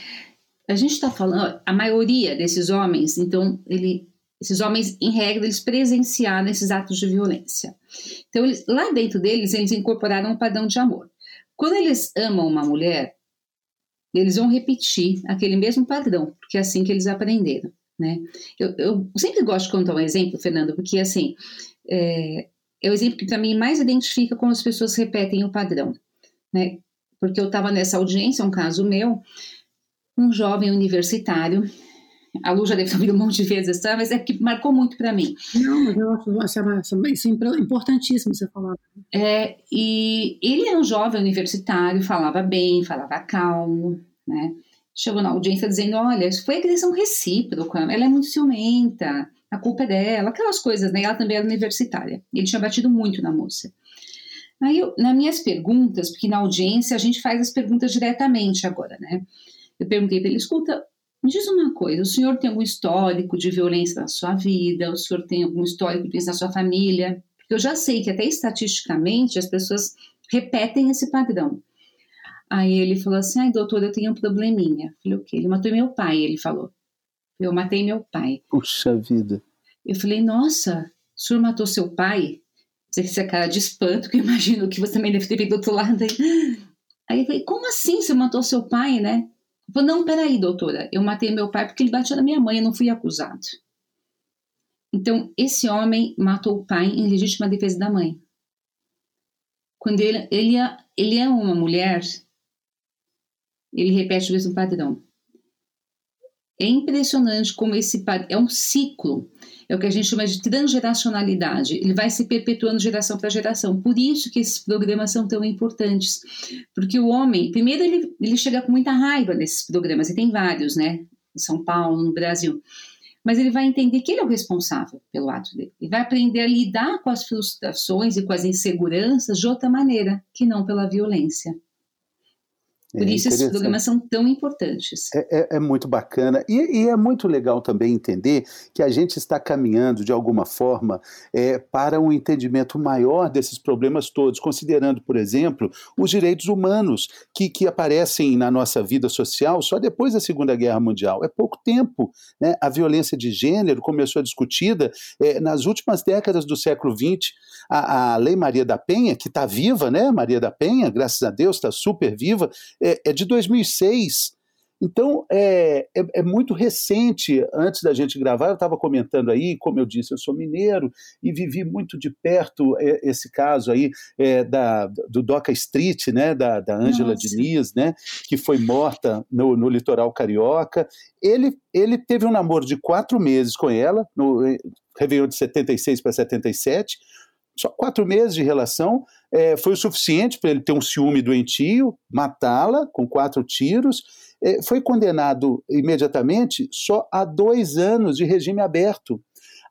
A gente está falando, a maioria desses homens, então, ele, esses homens, em regra, eles presenciaram esses atos de violência. Então, eles, lá dentro deles, eles incorporaram um padrão de amor. Quando eles amam uma mulher, eles vão repetir aquele mesmo padrão, porque é assim que eles aprenderam, né? Eu, eu sempre gosto de contar um exemplo, Fernando, porque assim é, é o exemplo que para mim mais identifica como as pessoas repetem o padrão, né? Porque eu estava nessa audiência, um caso meu, um jovem universitário a Lu já deve ter ouvido um monte de vezes, tá? mas é que marcou muito para mim. Não, mas eu acho isso é importantíssimo você falar. É, e ele era um jovem universitário, falava bem, falava calmo, né? Chegou na audiência dizendo: Olha, isso foi agressão recíproca, ela é muito ciumenta, a culpa é dela, aquelas coisas, né? Ela também era universitária. Ele tinha batido muito na moça. Aí, eu, nas minhas perguntas, porque na audiência a gente faz as perguntas diretamente agora, né? Eu perguntei para ele: escuta, me diz uma coisa: o senhor tem algum histórico de violência na sua vida? O senhor tem algum histórico de violência na sua família? Porque eu já sei que até estatisticamente as pessoas repetem esse padrão. Aí ele falou assim: ai, doutor, eu tenho um probleminha. Eu falei: o quê? Ele matou meu pai, ele falou. Eu matei meu pai. Puxa vida. Eu falei: nossa, o senhor matou seu pai? Você essa cara de espanto, que eu imagino que você também deve ter feito do outro lado. Aí, aí eu falei: como assim você matou seu pai, né? Falei: não, peraí, doutora, eu matei meu pai porque ele bateu na minha mãe, eu não fui acusado. Então, esse homem matou o pai em legítima defesa da mãe. Quando ele, ele, é, ele é uma mulher ele repete o mesmo padrão. É impressionante como esse é um ciclo, é o que a gente chama de transgeracionalidade. Ele vai se perpetuando geração para geração. Por isso que esses programas são tão importantes, porque o homem, primeiro ele, ele chega com muita raiva nesses programas, e tem vários, né? Em São Paulo, no Brasil. Mas ele vai entender que ele é o responsável pelo ato dele. Ele vai aprender a lidar com as frustrações e com as inseguranças de outra maneira, que não pela violência. Por é isso esses programas são tão importantes. É, é, é muito bacana. E, e, é muito legal também entender que a gente está caminhando, de alguma forma, é, para um entendimento maior desses problemas todos, considerando, por exemplo, os direitos humanos que, que aparecem na nossa vida social só depois da Segunda Guerra Mundial. É pouco tempo. Né? A violência de gênero começou a discutida é, nas últimas décadas do século XX. A, a Lei Maria da Penha, que está viva, né? Maria da Penha, graças a Deus, está super viva é, é de 2006. Então, é, é, é, muito recente. Antes da gente gravar, eu estava comentando aí, como eu disse, eu sou mineiro e vivi muito de perto é, esse caso aí é, da, do Doca Street, né, da, da Ângela Diniz, né, que foi morta no, no litoral carioca. Ele, ele teve um namoro de quatro meses com ela, no Réveillon de 76 para 77, só quatro meses de relação é, foi o suficiente para ele ter um ciúme doentio, matá-la com quatro tiros. É, foi condenado imediatamente só a dois anos de regime aberto.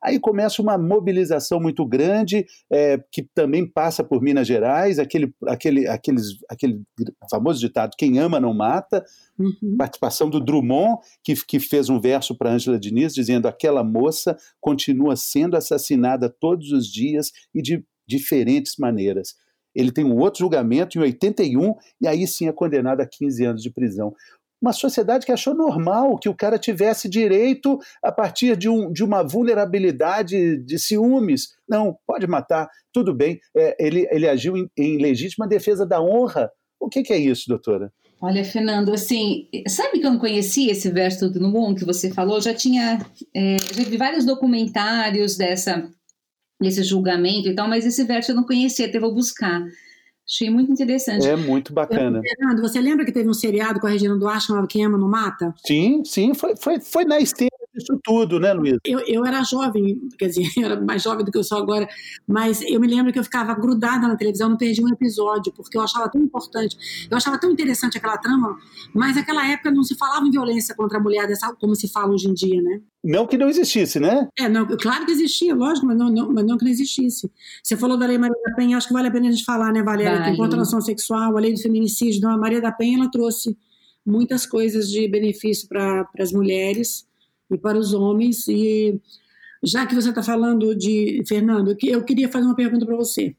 Aí começa uma mobilização muito grande, é, que também passa por Minas Gerais, aquele, aquele, aqueles, aquele famoso ditado: quem ama não mata. Uhum. Participação do Drummond, que, que fez um verso para Ângela Diniz, dizendo: aquela moça continua sendo assassinada todos os dias e de diferentes maneiras. Ele tem um outro julgamento em 81 e aí sim é condenado a 15 anos de prisão. Uma sociedade que achou normal que o cara tivesse direito a partir de, um, de uma vulnerabilidade de ciúmes. Não, pode matar, tudo bem. É, ele, ele agiu em, em, legítima defesa da honra. O que, que, é isso, doutora? Olha, Fernando, assim, sabe que eu não conhecia esse verso do Numon que você falou? Já tinha, é, já vi vários documentários dessa, desse julgamento e tal, mas esse verso eu não conhecia, até vou buscar. Achei muito interessante. É muito bacana. Fernando, você lembra que teve um seriado com a Regina Duarte chamado Quem Ama Não Mata? Sim, sim, foi, foi, foi na esteira disso tudo, né, Luiz? Eu, eu era jovem, quer dizer, [laughs] eu era mais jovem do que eu sou agora, mas eu me lembro que eu ficava grudada na televisão, não perdi um episódio, porque eu achava tão importante, eu achava tão interessante aquela trama, mas naquela época não se falava em violência contra a mulher dessa, como se fala hoje em dia, né? Não que não existisse, né? É, não, claro que existia, lógico, mas não, não, mas não que não existisse. Você falou da Lei Maria da Penha, acho que vale a pena a gente falar, né, Valéria? Vale. Que contra a nação sexual, a lei do feminicídio, então a Maria da Penha, ela trouxe muitas coisas de benefício para as mulheres e para os homens. E já que você está falando de Fernando, eu queria fazer uma pergunta para você.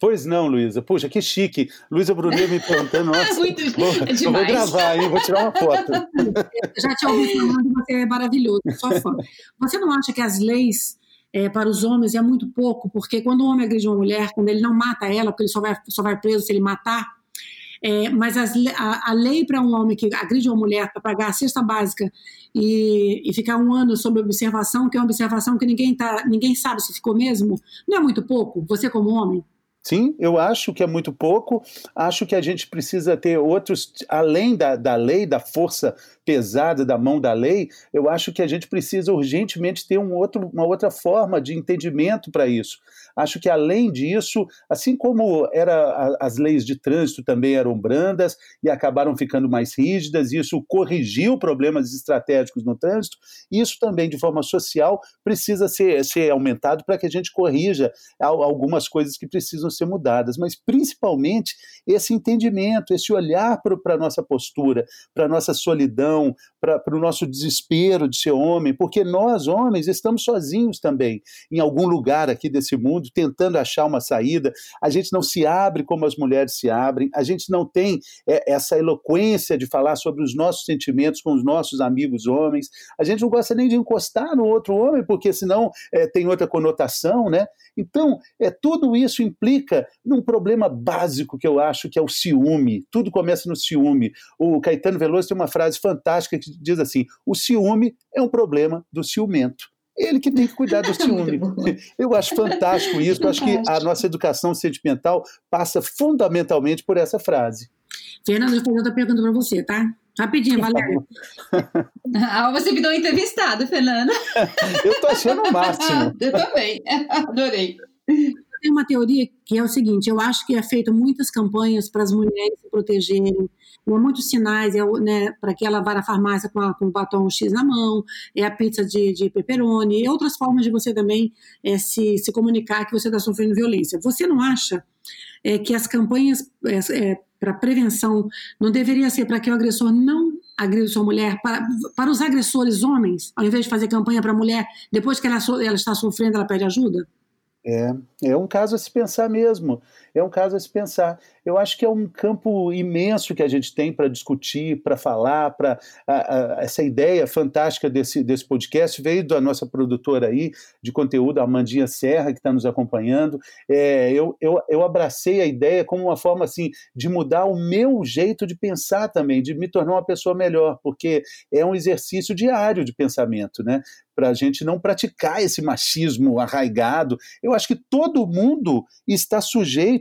Pois não, Luísa. Puxa, que chique. Luísa Brunet me perguntando. [laughs] Nossa, Muito vou, é eu vou gravar, hein? Vou tirar uma foto. já te ouvi falando, você é maravilhoso, só fã. Você não acha que as leis é, para os homens é muito pouco? Porque quando o homem agride uma mulher, quando ele não mata ela, porque ele só vai, só vai preso se ele matar, é, mas as, a, a, lei para um homem que agride uma mulher para pagar a cesta básica e, e, ficar um ano sob observação, que é uma observação que ninguém, tá, ninguém sabe se ficou mesmo, não é muito pouco? Você, como homem? Sim, eu acho que é muito pouco. Acho que a gente precisa ter outros, além da, da lei, da força pesada da mão da lei, eu acho que a gente precisa urgentemente ter um outro, uma outra forma de entendimento para isso. Acho que além disso, assim como era as leis de trânsito também eram brandas e acabaram ficando mais rígidas, isso corrigiu problemas estratégicos no trânsito, isso também de forma social precisa ser, ser aumentado para que a gente corrija algumas coisas que precisam ser mudadas, mas principalmente esse entendimento, esse olhar para a nossa postura, para a nossa solidão, para o nosso desespero de ser homem, porque nós, homens, estamos sozinhos também, em algum lugar aqui desse mundo, tentando achar uma saída. A gente não se abre como as mulheres se abrem, a gente não tem é, essa eloquência de falar sobre os nossos sentimentos com os nossos amigos homens, a gente não gosta nem de encostar no outro homem, porque senão é, tem outra conotação, né? Então, é, tudo isso implica num problema básico que eu acho que é o ciúme. Tudo começa no ciúme. O Caetano Veloso tem uma frase fantástica que diz assim: o ciúme é um problema do ciumento. Ele que tem que cuidar do [laughs] ciúme. Eu acho fantástico isso. Eu acho que a nossa educação sentimental passa fundamentalmente por essa frase. Fernando, eu vou fazer outra pergunta para você, tá? Rapidinho, Valéria. [laughs] ah, você me deu um entrevistado, Fernanda. eu tô achando o máximo. [laughs] eu também. Adorei. Tem uma teoria que é o seguinte: eu acho que é feito muitas campanhas para as mulheres se protegerem, né, muitos sinais é, né, para que ela vá na farmácia com, a, com o batom X na mão, é a pizza de, de pepperoni, e outras formas de você também é, se, se comunicar que você está sofrendo violência. Você não acha é, que as campanhas é, é para prevenção não deveria ser para que o agressor não agrida sua mulher, para, para os agressores homens, ao invés de fazer campanha para a mulher, depois que ela, ela está sofrendo, ela pede ajuda? É, é um caso a se pensar mesmo. É um caso a se pensar. Eu acho que é um campo imenso que a gente tem para discutir, para falar, para essa ideia fantástica desse, desse podcast veio da nossa produtora aí de conteúdo, a Amandinha Serra, que está nos acompanhando. É, eu, eu, eu abracei a ideia como uma forma assim de mudar o meu jeito de pensar também, de me tornar uma pessoa melhor, porque é um exercício diário de pensamento, né? Para a gente não praticar esse machismo arraigado. Eu acho que todo mundo está sujeito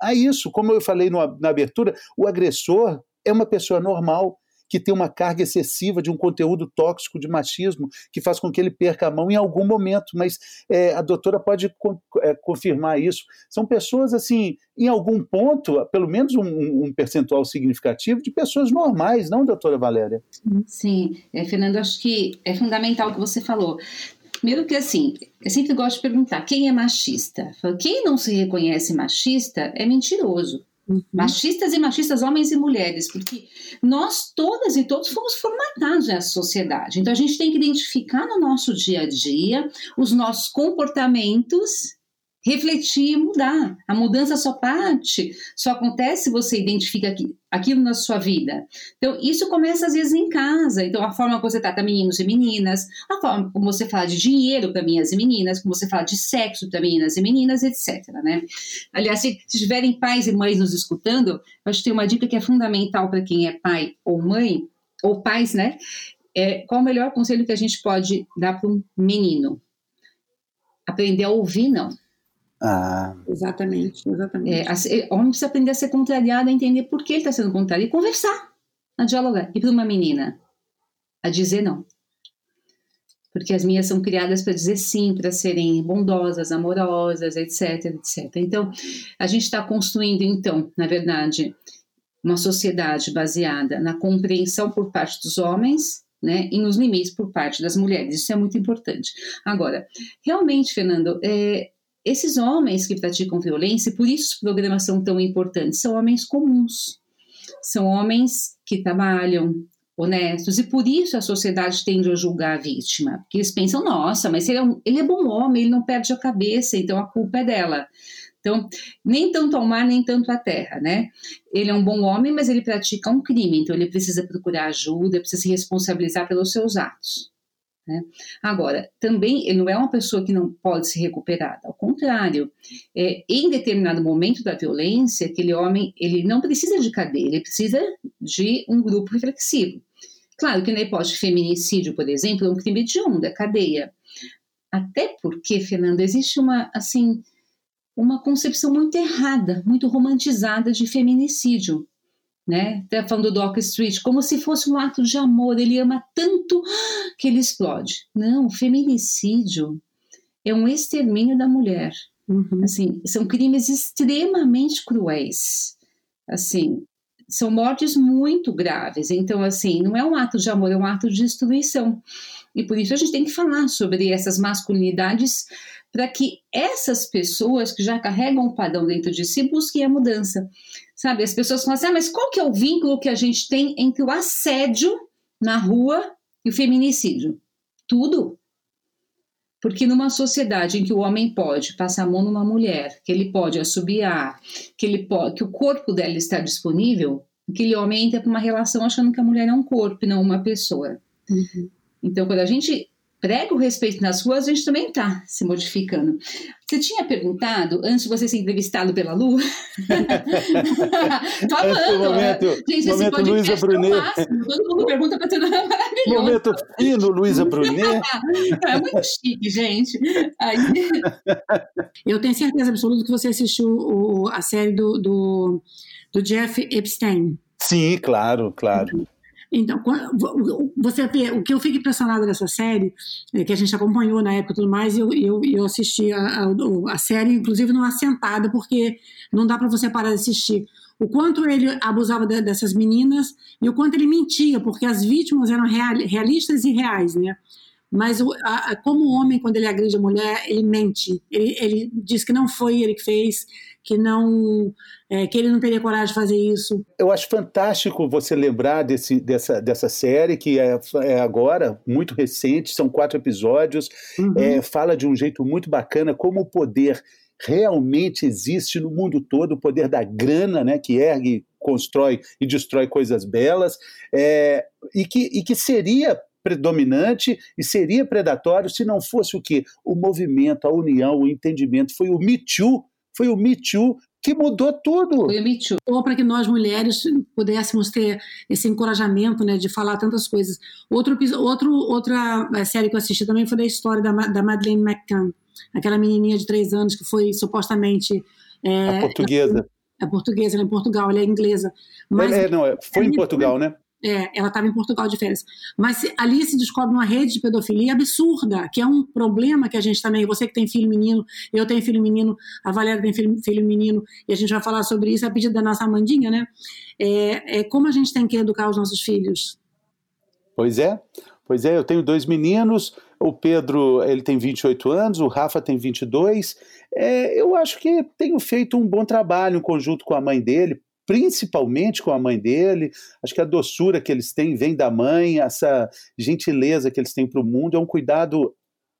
a isso. Como eu falei no, na abertura, o agressor é uma pessoa normal que tem uma carga excessiva de um conteúdo tóxico de machismo que faz com que ele perca a mão em algum momento. Mas é, a doutora pode é, confirmar isso. São pessoas, assim, em algum ponto, pelo menos um, um, percentual significativo de pessoas normais, não, doutora Valéria? Sim, é, Fernando, acho que é fundamental o que você falou. Primeiro que assim, eu sempre gosto de perguntar quem é machista. Quem não se reconhece machista é mentiroso. Uhum. Machistas e machistas, homens e mulheres, porque nós todas e todos fomos formatados nessa sociedade. Então a gente tem que identificar no nosso dia a dia os nossos comportamentos refletir e mudar. A mudança só parte, só acontece se você identifica aquilo na sua vida. Então, isso começa às vezes em casa. Então, a forma como você trata meninos e meninas, a forma como você fala de dinheiro para meninas e meninas, como você fala de sexo para meninas e meninas, etc. Né? Aliás, se, se tiverem pais e mães nos escutando, acho que tem uma dica que é fundamental para quem é pai ou mãe, ou pais, né? É, qual o melhor conselho que a gente pode dar para um menino? Aprender a ouvir, não ah. Exatamente, exatamente. É, o homem precisa aprender a ser contrariado, a entender por que ele está sendo contrariado e conversar, a dialogar. E para uma menina, a dizer não. Porque as minhas são criadas para dizer sim, para serem bondosas, amorosas, etc, etc. Então, a gente está construindo, então, na verdade, uma sociedade baseada na compreensão por parte dos homens né, e nos limites por parte das mulheres. Isso é muito importante. Agora, realmente, Fernando, é, esses homens que praticam violência, por isso os programas são tão importantes, são homens comuns, são homens que trabalham, honestos, e por isso a sociedade tende a julgar a vítima, porque eles pensam, nossa, mas ele é, um, ele é bom homem, ele não perde a cabeça, então a culpa é dela. Então, nem tanto ao mar, nem tanto à terra, né? Ele é um bom homem, mas ele pratica um crime, então ele precisa procurar ajuda, precisa se responsabilizar pelos seus atos. Né? Agora, também não é uma pessoa que não pode ser recuperada, ao contrário, é, em determinado momento da violência, aquele homem ele não precisa de cadeia, ele precisa de um grupo reflexivo. Claro que na hipótese de feminicídio, por exemplo, é um crime de onda, é cadeia. Até porque, Fernanda, existe uma assim uma concepção muito errada, muito romantizada de feminicídio né? Até falando do Dock Street, como se fosse um ato de amor, ele ama tanto que ele explode. Não, o feminicídio é um extermínio da mulher. Uhum. Assim, são crimes extremamente cruéis. Assim, são mortes muito graves. Então, assim, não é um ato de amor, é um ato de destruição. E por isso a gente tem que falar sobre essas masculinidades para que essas pessoas que já carregam o padrão dentro de si busquem a mudança. Sabe, as pessoas falam assim, ah, mas qual que é o vínculo que a gente tem entre o assédio na rua e o feminicídio? Tudo. Porque numa sociedade em que o homem pode passar a mão numa mulher, que ele pode assobiar, que, ele pode, que o corpo dela está disponível, aquele homem entra para uma relação achando que a mulher é um corpo e não uma pessoa. Uhum. Então, quando a gente prega o respeito nas ruas, a gente também está se modificando. Você tinha perguntado, antes de você ser entrevistado pela Lu? [laughs] Tô amando. Momento, gente, momento esse Luísa Brunet. Máximo, todo mundo pergunta para tudo [laughs] maravilhoso. Momento fino, Luísa Brunet. [laughs] é muito chique, gente. Aí... Eu tenho certeza absoluta que você assistiu o, a série do, do, do Jeff Epstein. Sim, claro, claro. Então, você vê, o que eu fico impressionada dessa série, é que a gente acompanhou na época e tudo mais, eu, eu, eu assisti a, a, a série, inclusive numa sentada, porque não dá para você parar de assistir. O quanto ele abusava de, dessas meninas e o quanto ele mentia, porque as vítimas eram real, realistas e reais, né? Mas o, a, como homem, quando ele agride a mulher, ele mente. Ele, ele diz que não foi ele que fez, que não é, que ele não teria coragem de fazer isso. Eu acho fantástico você lembrar desse, dessa, dessa série que é, é agora muito recente, são quatro episódios, uhum. é, fala de um jeito muito bacana como o poder realmente existe no mundo todo, o poder da grana, né, que ergue, constrói e destrói coisas belas, é, e, que, e que seria predominante e seria predatório se não fosse o que? O movimento, a união, o entendimento. Foi o Me Too foi o Me Too que mudou tudo. Foi o Me Too. Ou para que nós mulheres pudéssemos ter esse encorajamento né, de falar tantas coisas. Outro, outro, outra eh, série que eu assisti também foi da história da, da Madeleine McCann, aquela menininha de três anos que foi supostamente. É, a portuguesa. É, portuguesa, ela é em Portugal, ela é inglesa. Mas, é, não, é, foi em Portugal, né? É, ela estava em Portugal de férias. Mas ali se descobre uma rede de pedofilia absurda, que é um problema que a gente também. Você que tem filho menino, eu tenho filho menino, a Valéria tem filho, filho menino, e a gente vai falar sobre isso a pedido da nossa Amandinha, né? É, é como a gente tem que educar os nossos filhos. Pois é, pois é. Eu tenho dois meninos. O Pedro ele tem 28 anos, o Rafa tem 22. É, eu acho que tenho feito um bom trabalho em conjunto com a mãe dele principalmente com a mãe dele. Acho que a doçura que eles têm vem da mãe, essa gentileza que eles têm para o mundo é um cuidado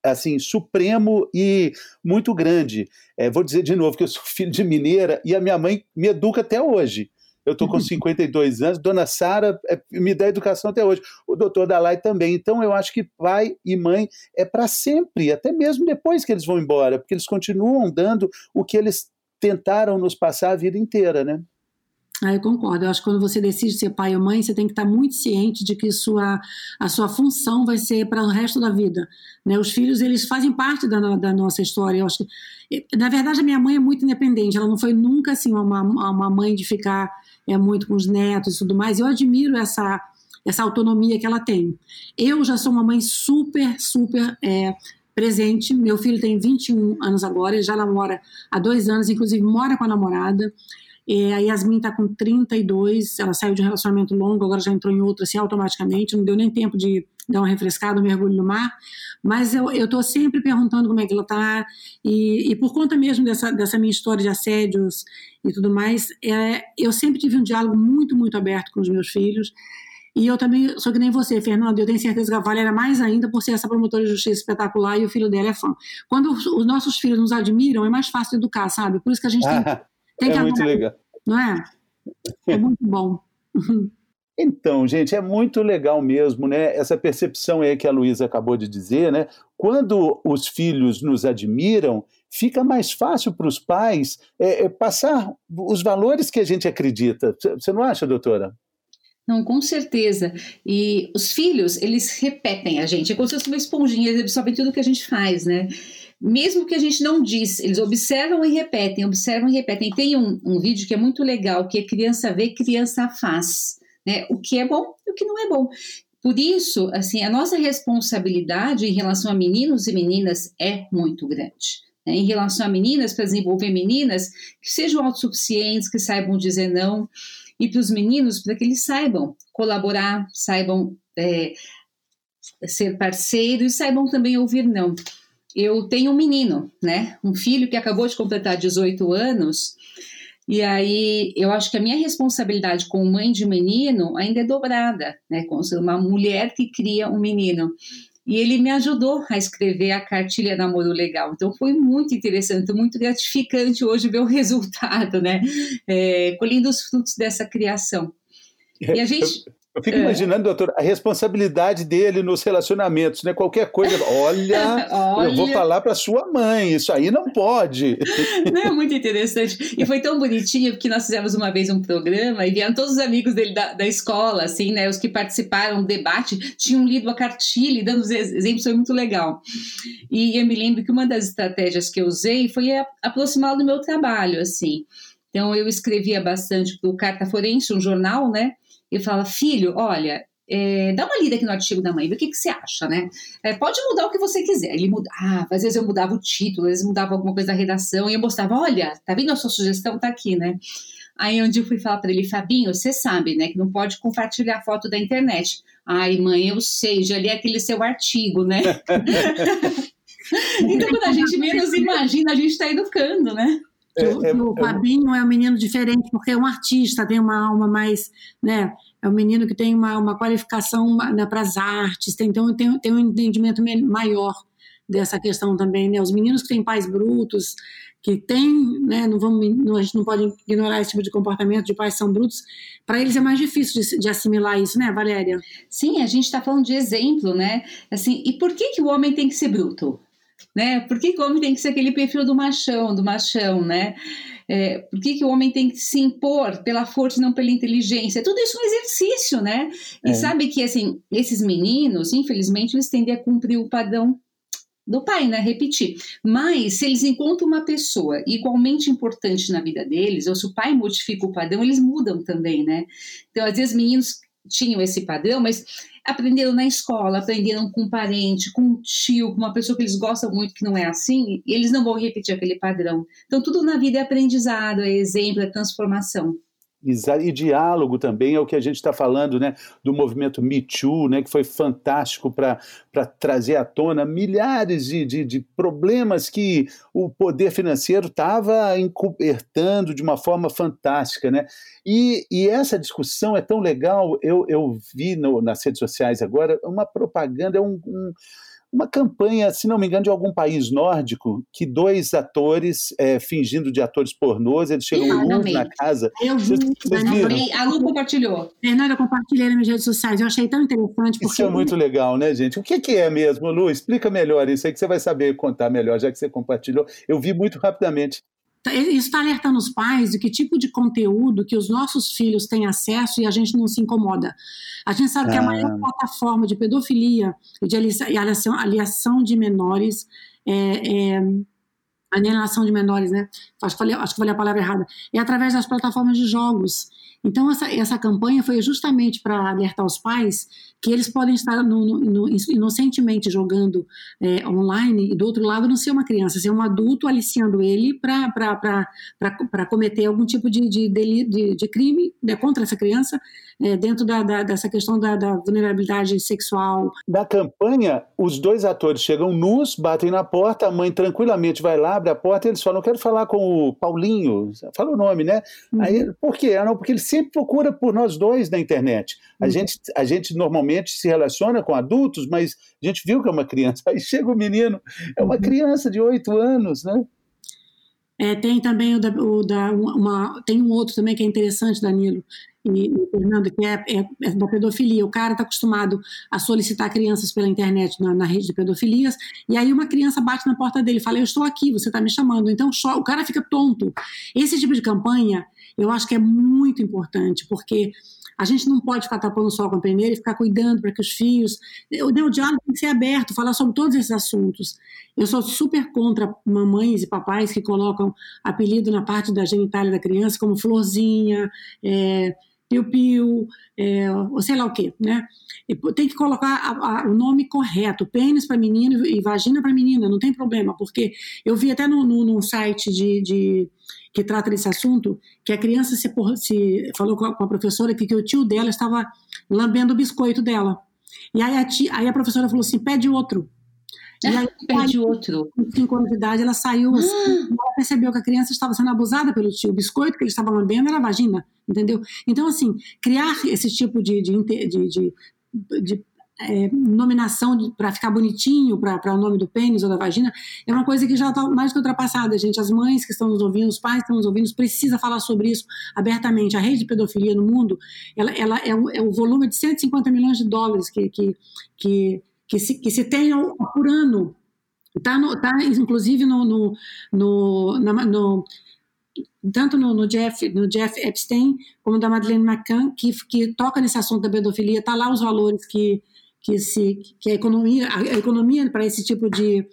assim supremo e muito grande. É, vou dizer de novo que eu sou [laughs] filho de mineira e a minha mãe me educa até hoje. Eu estou com [laughs] 52 anos, Dona Sara é, me dá educação até hoje, o doutor Dalai também. Então eu acho que pai e mãe é para sempre, até mesmo depois que eles vão embora, porque eles continuam dando o que eles tentaram nos passar a vida inteira, né? Ah, eu concordo. Eu acho que quando você decide ser pai ou mãe, você tem que estar muito ciente de que sua, a sua função vai ser para o resto da vida. Né? Os filhos, eles fazem parte da, da nossa história. Eu acho que, na verdade, a minha mãe é muito independente. Ela não foi nunca assim uma, uma mãe de ficar é, muito com os netos e tudo mais. Eu admiro essa, essa autonomia que ela tem. Eu já sou uma mãe super, super é, presente. Meu filho tem 21 anos agora, ele já namora há dois anos, inclusive mora com a namorada. É, a Yasmin está com 32, ela saiu de um relacionamento longo, agora já entrou em outro assim automaticamente, não deu nem tempo de dar uma refrescada, um mergulho no mar, mas eu estou sempre perguntando como é que ela está, e, e, por conta mesmo dessa, dessa minha história de assédios e tudo mais, é, eu sempre tive um diálogo muito, muito aberto com os meus filhos, e eu também sou que nem você, Fernando, eu tenho certeza que a Valéria mais ainda por ser essa promotora de justiça espetacular e o filho dela é fã. Quando os nossos filhos nos admiram, é mais fácil educar, sabe? Por isso que a gente tem [laughs] tem é muito legal. Não é? É muito bom. [laughs] Então, gente, é muito legal mesmo, né? Essa percepção aí que a Luísa acabou de dizer, né? Quando os filhos nos admiram, fica mais fácil para os pais é, é, passar os valores que a gente acredita. Você não acha, doutora? Não, com certeza. E os filhos, eles repetem a gente. É como se fosse uma esponjinha, eles absorvem tudo que a gente faz, né? Mesmo que a gente não diz, eles observam e repetem, observam e repetem. Tem um, um vídeo que é muito legal, que é criança vê, criança faz, né? O que é bom e o que não é bom. Por isso, assim, a nossa responsabilidade em relação a meninos e meninas é muito grande. Né? Em relação a meninas, para desenvolver meninas que sejam autossuficientes, que saibam dizer não, e para os meninos, para que eles saibam colaborar, saibam é, ser parceiros e saibam também ouvir não eu tenho um menino, né? Um filho que acabou de completar 18 anos. E aí, eu acho que a minha responsabilidade como mãe de menino ainda é dobrada, né? Como uma mulher que cria um menino. E ele me ajudou a escrever a cartilha Namoro Legal. Então, foi muito interessante, muito gratificante hoje ver o [laughs] resultado, né? É, colhendo os frutos dessa criação. E a gente. Eu fico é. imaginando, doutor, a responsabilidade dele nos relacionamentos, né? Qualquer coisa, olha, [laughs] olha. eu vou falar para sua mãe, isso aí não pode. [laughs] Não, é muito interessante. E foi tão bonitinho, porque nós fizemos uma vez um programa e vieram todos os amigos dele da, da escola, assim, né? Os que participaram do debate, tinham lido a cartilha e dando os exemplos, foi muito legal. E eu me lembro que uma das estratégias que eu usei foi aproximá-lo do meu trabalho, assim. Então, eu escrevia bastante para o Carta Forense, um jornal, né? Eu falo, filho, olha, é, dá uma lida aqui no artigo da mãe, vê o que, que você acha, né? É, pode mudar o que você quiser. Ele mudava, ah, às vezes eu mudava o título, às vezes mudava alguma coisa da redação, e eu mostrava, olha, tá vendo a sua sugestão? Tá aqui, né? Aí onde eu fui falar para ele, Fabinho, você sabe, né, que não pode compartilhar foto da internet. Ai, mãe, eu sei, já li aquele seu artigo, né? [laughs] [laughs] então, quando a gente menos imagina, a gente está educando, né? É, o, é, o Fabinho é um menino diferente porque é um artista, tem uma alma mais, né? É um menino que tem uma, uma qualificação né, para as artes, tem, então tem, tem um entendimento maior dessa questão também, né? Os meninos que têm pais brutos, que têm, né? Não vamos, não, a gente não pode ignorar esse tipo de comportamento de pais são brutos. Para eles é mais difícil de, de, assimilar isso, né, Valéria? Sim, a gente está falando de exemplo, né? Assim, e por que que o homem tem que ser bruto? Né? Por que, que o homem tem que ser aquele perfil do machão, do machão, né? É, por que, que o homem tem que se impor pela força e não pela inteligência? Tudo isso é um exercício, né? E é. sabe que, assim, esses meninos, infelizmente, eles tendem a cumprir o padrão do pai, né? Repetir. Mas se eles encontram uma pessoa igualmente importante na vida deles, ou se o pai modifica o padrão, eles mudam também, né? Então, às vezes, meninos tinham esse padrão, mas aprenderam na escola, aprenderam com um parente, com um tio, com uma pessoa que eles gostam muito que não é assim, e eles não vão repetir aquele padrão. Então, tudo na vida é aprendizado, é exemplo, é transformação. E diálogo também é o que a gente está falando, né, do movimento Me Too, né, que foi fantástico para trazer à tona milhares de, de, de, problemas que o poder financeiro estava encobertando de uma forma fantástica. Né? E, e essa discussão é tão legal, eu, eu vi no, nas redes sociais agora uma propaganda, é um, um uma campanha, se não me engano, de algum país nórdico, que dois atores, é, fingindo de atores pornôs, eles chegam nus na casa. Eu vi, vocês, vocês a Lu compartilhou. Fernanda, eu compartilhei nas minhas redes sociais, eu achei tão interessante. Porque... Isso é muito legal, né, gente? O que, que é mesmo, Lu? Explica melhor isso aí que você vai saber contar melhor, já que você compartilhou. Eu vi muito rapidamente. Tá, isso está alertando os pais de que tipo de conteúdo que os nossos filhos têm acesso e a gente não se incomoda. A gente sabe ah. que a maior ah. plataforma de pedofilia e de aliação, aliação de menores é, é alienação de menores, né? Acho que, falei, acho que falei a palavra errada. É através das plataformas de jogos. Então, essa, essa campanha foi justamente para alertar os pais que eles podem estar no, no, inocentemente jogando é, online e, do outro lado, não ser uma criança, ser um adulto aliciando ele para cometer algum tipo de, de, de, de crime né, contra essa criança, é, dentro da, da, dessa questão da, da, vulnerabilidade sexual. Na campanha, os dois atores chegam nus, batem na porta, a mãe tranquilamente vai lá, abre a porta e eles falam: Eu quero falar com o Paulinho, fala o nome, né? Uhum. Aí, por quê? Ah, não, porque ele sempre procura por nós dois na internet. A, uhum. gente, a gente normalmente se relaciona com adultos, mas a gente viu que é uma criança. [laughs] Aí chega o menino, é uma uhum. criança de oito anos, né? É, tem também o da, o da uma, tem um outro também que é interessante, Danilo, e, Fernando, que é, é, é, da pedofilia. O cara está acostumado a solicitar crianças pela internet na, na, rede de pedofilias, e aí uma criança bate na porta dele e fala: Eu estou aqui, você está me chamando. Então o cara fica tonto. Esse tipo de campanha eu acho que é muito importante, porque a gente não pode ficar tapando o sol com a peneira e ficar cuidando para que os fios. O, o diálogo tem que ser aberto, falar sobre todos esses assuntos. Eu sou super contra mamães e papais que colocam apelido na parte da genitália da criança, como florzinha, é, piu-piu, é, ou sei lá o quê, né? Tem que colocar a, a, o nome correto, pênis para menino e vagina para menina, não tem problema, porque eu vi até no, no, num site de, de que trata desse assunto, que a criança se, se falou com a, com a, professora que, que o tio dela estava lambendo o biscoito dela. E aí a, tia, aí a professora falou assim: pede outro. E aí, [laughs] pede outro. Com 5 anos de idade, ela saiu assim, ah. ela percebeu que a criança estava sendo abusada pelo tio. O biscoito que ele estava lambendo era vagina, entendeu? Então, assim, criar esse tipo de, de, de, de de é, nominação para ficar bonitinho para o nome do pênis ou da vagina é uma coisa que já está mais que ultrapassada, gente. As mães que estão nos ouvindo, os pais que estão nos ouvindo, precisa falar sobre isso abertamente. A rede de pedofilia no mundo ela, ela é, o, é o volume de 150 milhões de dólares que, que, que, que, se, que se tem por ano. Está, tá, inclusive, no, no, no, na, no tanto no, no, Jeff, no Jeff Epstein como da Madeleine McCann, que, que toca nesse assunto da pedofilia, está lá os valores que, que, se, que a economia, a economia para esse tipo de,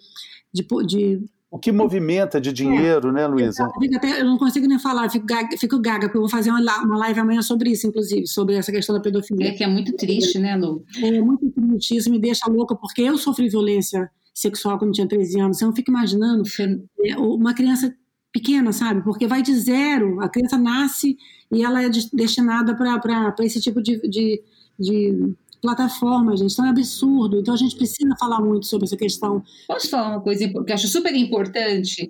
de, de o que movimenta de dinheiro, é, né, Luísa? Eu não consigo nem falar, fico gaga, fico gaga, porque eu vou fazer uma, live amanhã sobre isso, inclusive, sobre essa questão da pedofilia. É que é muito triste, né, Lu? É muito triste, isso me deixa louca, porque eu sofri violência sexual quando tinha 13 anos. Você não fica imaginando é, uma criança pequena, sabe? Porque vai de zero, a criança nasce e ela é destinada para esse tipo de, de, de plataforma, gente. Então é absurdo. Então a gente precisa falar muito sobre essa questão. Posso falar uma coisa que eu acho super importante?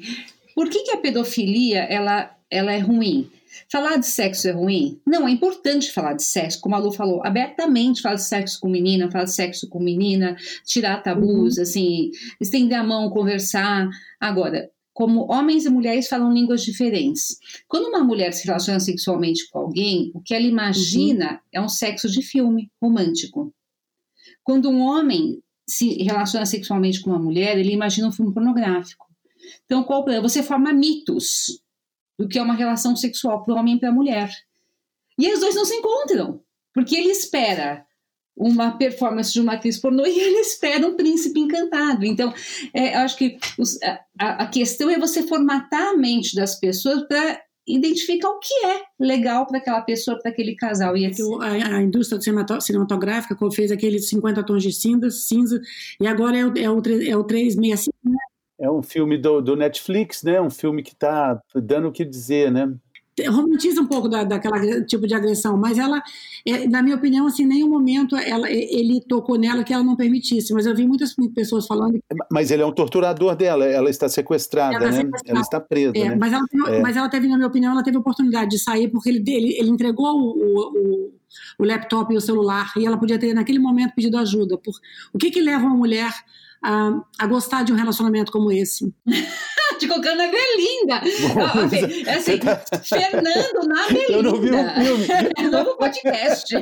Por que, que a pedofilia ela, ela é ruim? Falar de sexo é ruim? Não, é importante falar de sexo, como a Lu falou, abertamente falar de sexo com menina, falar de sexo com menina, tirar tabus, uhum. assim, estender a mão, conversar. Agora, como homens e mulheres falam línguas diferentes. Quando uma mulher se relaciona sexualmente com alguém, o que ela imagina uhum. é um sexo de filme romântico. Quando um homem se relaciona sexualmente com uma mulher, ele imagina um filme pornográfico. Então, qual o problema? Você forma mitos do que é uma relação sexual para o homem e para a mulher. E os dois não se encontram, porque ele espera uma performance de uma atriz pornô e ele espera um príncipe encantado. Então, é, eu acho que os, a, a, questão é você formatar a mente das pessoas para identificar o que é legal para aquela pessoa, para aquele casal. E assim. a, a, indústria cinematográfica fez aqueles 50 tons de cinza, cinza e agora é o, é o, é o 365, né? É um filme do, do Netflix, né? Um filme que está dando o que dizer, né? Romantiza um pouco da, daquela tipo de agressão, mas ela, é, na minha opinião, assim, em nenhum momento ela, ele tocou nela que ela não permitisse. Mas eu vi muitas pessoas falando. Mas ele é um torturador dela, ela está sequestrada, ela, né? Sequestrada. ela está presa. É, né? mas, ela, é. mas ela teve, na minha opinião, ela teve a oportunidade de sair porque ele, ele, ele entregou o, o, o, laptop e o celular e ela podia ter, naquele momento, pedido ajuda. Por, o que, que leva uma mulher a, a gostar de um relacionamento como esse. Te colocando na Belinda. É assim, [laughs] tá... Fernando na Belinda. Eu não vi o filme. [laughs] É novo podcast.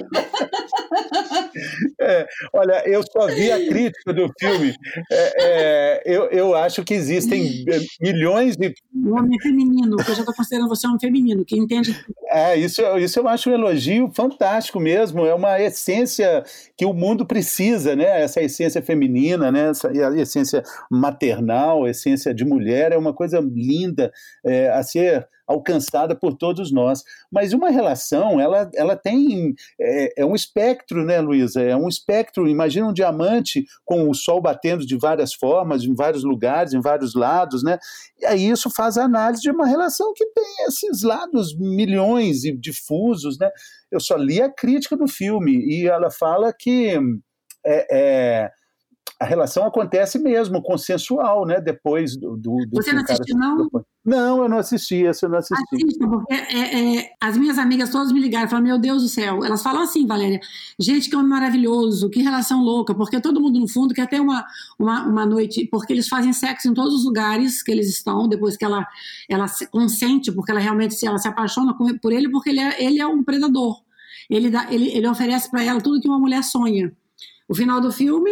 É, olha, eu só vi a crítica do filme. É, é, eu, eu acho que existem milhões de. O homem é feminino, que eu já estou considerando você um homem feminino, que entende. É, isso, isso eu acho um elogio fantástico mesmo. É uma essência que o mundo precisa, né? Essa essência feminina, né? Essa essência maternal, a essência de mulher, é uma coisa linda é, a ser alcançada por todos nós. Mas uma relação, ela, ela tem. É, é um espectro, né, Luísa? É um espectro. Imagina um diamante com o sol batendo de várias formas, em vários lugares, em vários lados, né? E aí isso faz a análise de uma relação que tem esses lados milhões e difusos, né? Eu só li a crítica do filme e ela fala que. É, é, a relação acontece mesmo, consensual, né? Depois do. do Você não assistiu, não? Não, eu não assisti, essa eu não assisti. Assista, porque é, é, as minhas amigas todas me ligaram e falaram: Meu Deus do céu. Elas falam assim, Valéria, gente, que homem maravilhoso, que relação louca, porque todo mundo no fundo quer ter uma, uma, uma noite, porque eles fazem sexo em todos os lugares que eles estão, depois que ela, ela consente, porque ela realmente se, ela se apaixona por ele, porque ele é, ele é um predador. Ele, dá, ele, ele oferece para ela tudo que uma mulher sonha. O final do filme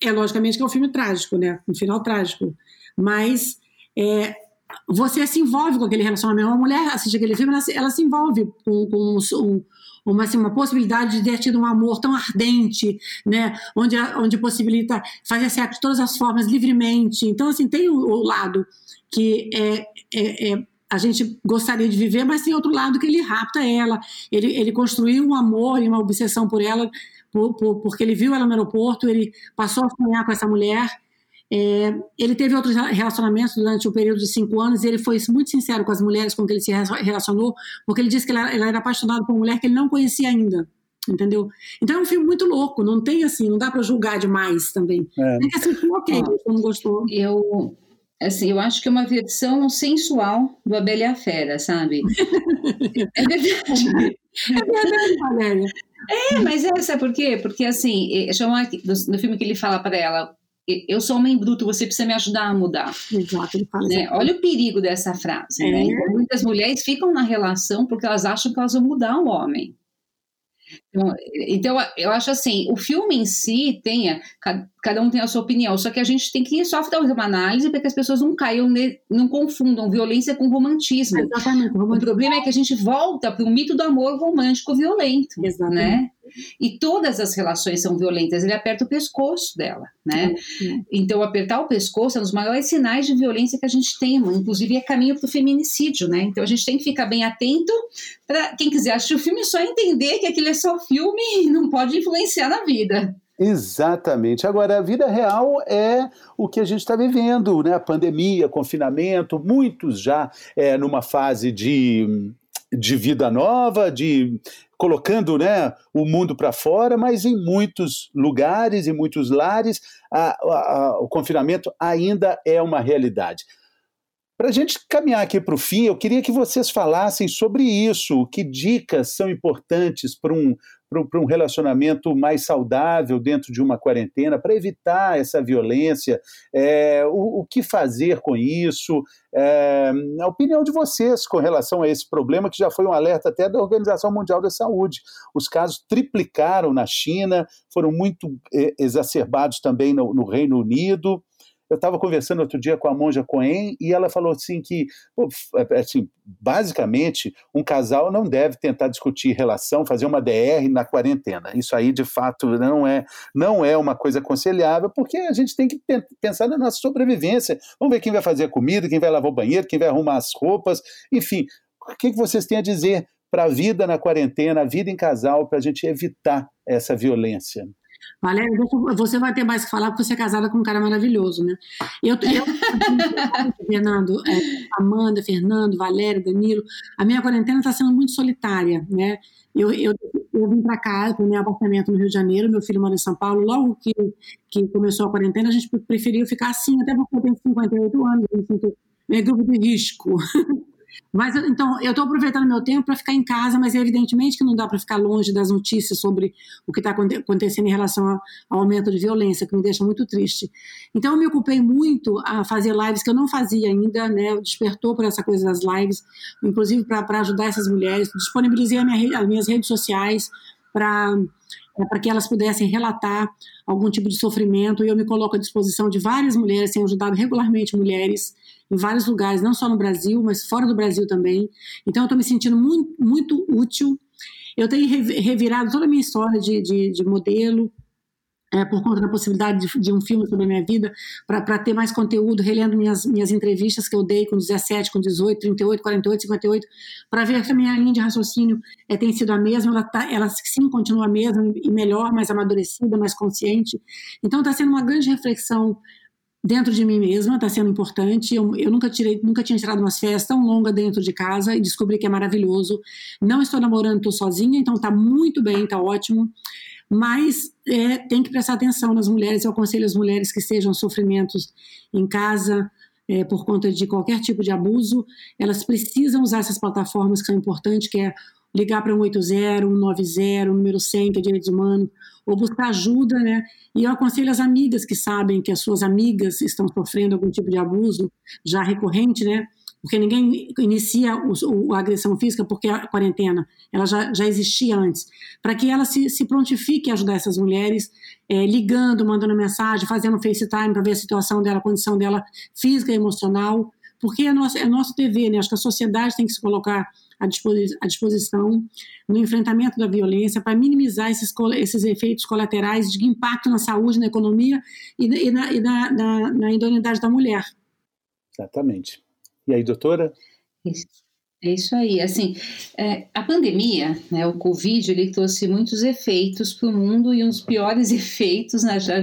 é logicamente que é um filme trágico, né? Um final trágico. Mas é, você se envolve com aquele relacionamento. Uma mulher assiste aquele filme, ela ela se envolve com, com um, uma, assim, uma possibilidade de ter tido um amor tão ardente, né? Onde, onde possibilita fazer sexo de todas as formas livremente. Então, assim, tem o, o lado que é, é, é a gente gostaria de viver, mas tem outro lado que ele rapta ela, ele, ele construiu um amor e uma obsessão por ela por, por, porque ele viu ela no aeroporto, ele passou a sonhar com essa mulher. É, ele teve outros relacionamentos durante o período de cinco anos e ele foi muito sincero com as mulheres com que ele se relacionou, porque ele disse que ele era, ele era apaixonado por uma mulher que ele não conhecia ainda entendeu? Então é um filme muito louco, não tem assim, não dá para julgar demais também. É. Tem que assistir, ok, ah, não gostou. Eu, assim, eu acho que é uma versão sensual do Abelha e a Fera, sabe? [laughs] é verdade. É verdade, Valéria. É, mas é, sabe por quê? Porque assim, chama no filme que ele fala para ela, eu sou homem bruto, você precisa me ajudar a mudar. Exato, ele fala né? Olha o perigo dessa frase, né? é. né? Então, muitas mulheres ficam na relação porque elas acham que elas vão mudar o homem. Então, então, eu acho assim, o filme em si tenha, cada um tem a sua opinião, só que a gente tem que só fazer uma análise para que as pessoas não caiam, não confundam violência com romantismo. Exatamente. O problema é que a gente volta para o mito do amor romântico violento, Exatamente. né? E todas as relações são violentas, ele aperta o pescoço dela, né? Então, apertar o pescoço é um dos maiores sinais de violência que a gente tem, inclusive é caminho para o feminicídio, né? Então, a gente tem que ficar bem atento para quem quiser assistir o filme só entender que aquilo é só filme e não pode influenciar na vida. Exatamente. Agora, a vida real é o que a gente está vivendo, né? A pandemia, confinamento, muitos já é, numa fase de, de vida nova, de colocando né, o mundo para fora, mas em muitos lugares, em muitos lares, a, a, o confinamento ainda é uma realidade. Para a gente caminhar aqui para o fim, eu queria que vocês falassem sobre isso. Que dicas são importantes para um, para um relacionamento mais saudável dentro de uma quarentena, para evitar essa violência, é, o, o, que fazer com isso, é, a opinião de vocês com relação a esse problema, que já foi um alerta até da Organização Mundial da Saúde. Os casos triplicaram na China, foram muito é, exacerbados também no, no Reino Unido. Eu estava conversando outro dia com a Monja Cohen e ela falou assim que, é, assim, basicamente, um casal não deve tentar discutir relação, fazer uma DR na quarentena. Isso aí, de fato, não é, não é uma coisa aconselhável, porque a gente tem que pensar na nossa sobrevivência. Vamos ver quem vai fazer a comida, quem vai lavar o banheiro, quem vai arrumar as roupas, enfim. O que vocês têm a dizer para a vida na quarentena, a vida em casal, para a gente evitar essa violência? Valéria, você vai ter mais que falar porque você é casada com um cara maravilhoso, né? Eu, eu [laughs] Fernando, é, Amanda, Fernando, Valéria, Danilo, a minha quarentena está sendo muito solitária, né? Eu, eu, eu vim para cá, para o meu apartamento no Rio de Janeiro, meu filho mora em São Paulo. Logo que, que começou a quarentena, a gente preferiu ficar assim, até porque eu tenho 58 anos, eu me sinto é grupo de risco. [laughs] Mas então, eu estou aproveitando meu tempo para ficar em casa, mas é evidentemente que não dá para ficar longe das notícias sobre o que está acontecendo em relação ao aumento de violência, que me deixa muito triste. Então, eu me ocupei muito a fazer lives que eu não fazia ainda, né? Despertou por essa coisa das lives, inclusive para ajudar essas mulheres. Disponibilizei minha, as minhas redes sociais para para que elas pudessem relatar algum tipo de sofrimento. E eu me coloco à disposição de várias mulheres, tenho ajudado regularmente mulheres em vários lugares, não só no Brasil, mas fora do Brasil também. Então, eu estou me sentindo muito, muito útil. Eu tenho revirado toda a minha história de, de, de modelo, é, por conta da possibilidade de, de, um filme sobre a minha vida, para ter mais conteúdo, relendo minhas, minhas entrevistas que eu dei com 17, com 18, 38, 48, 58, para ver que a minha linha de raciocínio é, tem sido a mesma, ela, tá, ela sim continua a mesma, e melhor, mais amadurecida, mais consciente. Então está sendo uma grande reflexão dentro de mim mesma, está sendo importante. Eu, eu, nunca, tirei, nunca tinha tirado umas férias tão longas dentro de casa e descobri que é maravilhoso. Não estou namorando, estou sozinha, então está muito bem, está ótimo mas é, tem que prestar atenção nas mulheres. Eu aconselho as mulheres que sejam sofrimentos em casa é, por conta de qualquer tipo de abuso, elas precisam usar essas plataformas que são importantes, que é ligar para 180, 190, número 100, que é direitos humanos, ou buscar ajuda, né? E eu aconselho as amigas que sabem que as suas amigas estão sofrendo algum tipo de abuso já recorrente, né? porque ninguém inicia o, a agressão física porque a quarentena ela já, já existia antes, para que ela se, se prontifique a ajudar essas mulheres, é, ligando, mandando mensagem, fazendo FaceTime para ver a situação dela, a condição dela física e emocional, porque é nosso, é nosso dever, né? acho que a sociedade tem que se colocar à, disposição no enfrentamento da violência para minimizar esses, esses efeitos colaterais de impacto na saúde, na economia e, e, na, e na, na, na idoneidade da mulher. Exatamente. E aí, doutora? Isso. É isso aí. Assim, é, a pandemia, né, o Covid, ele trouxe muitos efeitos para o mundo e uns piores [laughs] efeitos, né, já,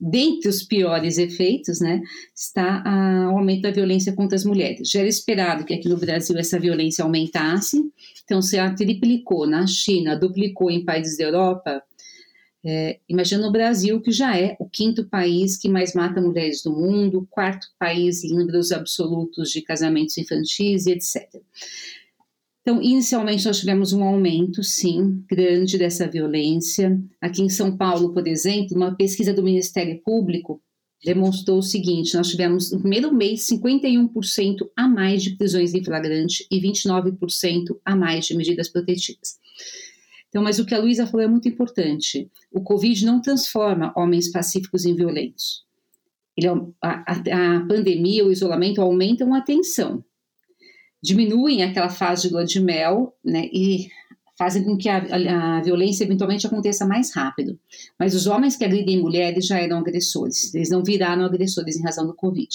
dentre os piores efeitos, né, está a, o aumento da violência contra as mulheres. Já era esperado que aqui no Brasil essa violência aumentasse, então se a triplicou na China, duplicou em países da Europa, é, imagina o Brasil, que já é o quinto país que mais mata mulheres do mundo, quarto país em números absolutos de casamentos infantis e etc. Então, inicialmente, nós tivemos um aumento, sim, grande dessa violência. Aqui em São Paulo, por exemplo, uma pesquisa do Ministério Público demonstrou o seguinte: nós tivemos no primeiro mês 51% a mais de prisões em flagrante e 29% a mais de medidas protetivas. Então, mas o que a Luísa falou é muito importante. O Covid não transforma homens pacíficos em violentos. Ele, a, a, a pandemia, o isolamento aumentam a tensão, diminuem aquela fase de lua de mel, né, e fazem com que a, a, violência eventualmente aconteça mais rápido. Mas os homens que agridem mulheres já eram agressores, eles não viraram agressores em razão do Covid.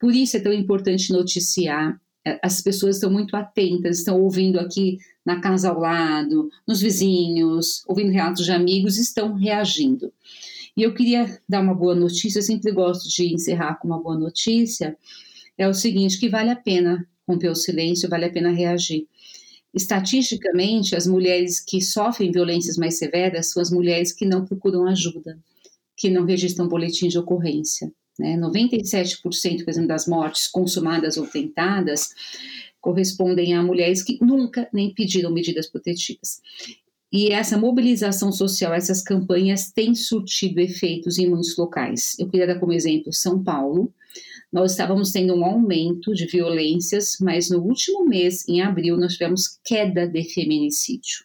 Por isso é tão importante noticiar. As pessoas estão muito atentas, estão ouvindo aqui na casa ao lado, nos vizinhos, ouvindo relatos de amigos, estão reagindo. E eu queria dar uma boa notícia, eu sempre gosto de encerrar com uma boa notícia, é o seguinte, que vale a pena romper o silêncio, vale a pena reagir. Estatisticamente, as mulheres que sofrem violências mais severas são as mulheres que não procuram ajuda, que não registram boletim de ocorrência. Né? 97%, por exemplo, das mortes consumadas ou tentadas correspondem a mulheres que nunca nem pediram medidas protetivas. E essa mobilização social, essas campanhas têm surtido efeitos em muitos locais. Eu queria dar como exemplo São Paulo. Nós estávamos tendo um aumento de violências, mas no último mês, em abril, nós tivemos queda de feminicídio.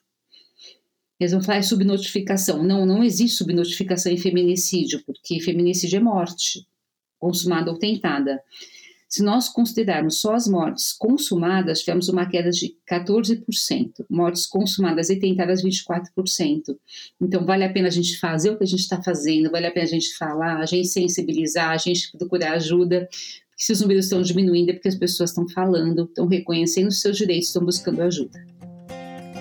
Eles vão falar é subnotificação. Não, não existe subnotificação em feminicídio, porque feminicídio é morte, consumada ou tentada. Se nós considerarmos só as mortes consumadas, tivemos uma queda de 14%, mortes consumadas e tentadas 24%. Então, vale a pena a gente fazer o que a gente está fazendo, vale a pena a gente falar, a gente sensibilizar, a gente procurar ajuda, porque se os números estão diminuindo é porque as pessoas estão falando, estão reconhecendo os seus direitos, estão buscando ajuda.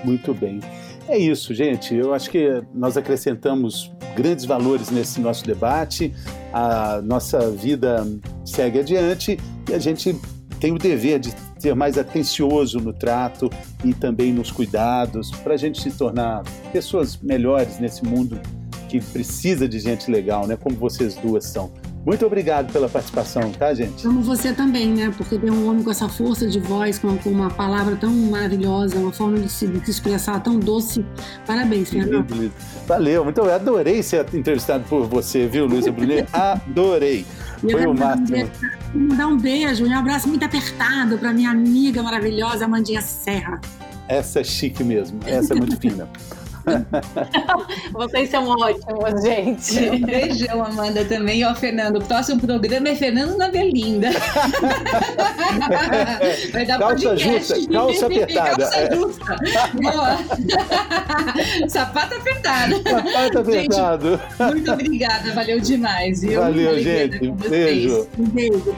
Muito bem. É isso, gente. Eu acho que nós acrescentamos grandes valores nesse nosso debate. A nossa vida segue adiante e a gente tem o dever de ser mais atencioso no trato e também nos cuidados para a gente se tornar pessoas melhores nesse mundo que precisa de gente legal, né? Como vocês duas são. Muito obrigado pela participação, tá, gente? Amo você também, né? Porque tem um homem com essa força de voz, com, uma palavra tão maravilhosa, uma forma de se, de se expressar tão doce. Parabéns, Fernando. Valeu, muito obrigado. Adorei ser entrevistado por você, viu, Luísa Brunet? [laughs] Adorei. Foi o máximo. Mandar um beijo e um abraço muito apertado para minha amiga maravilhosa, Amandinha Serra. Essa é chique mesmo, essa é muito [laughs] fina. [laughs] Vocês são ótimos, gente. [laughs] Um beijão, Amanda, também. Ó, Fernando, o próximo programa é Fernando na Berlinda. [laughs] Vai dar calça podcast. justa, calça apertada. Calça justa. Boa. Sapato apertado. Sapato apertado. Gente, muito obrigada, valeu demais. Viu? Valeu, gente. Beijo. Um beijo.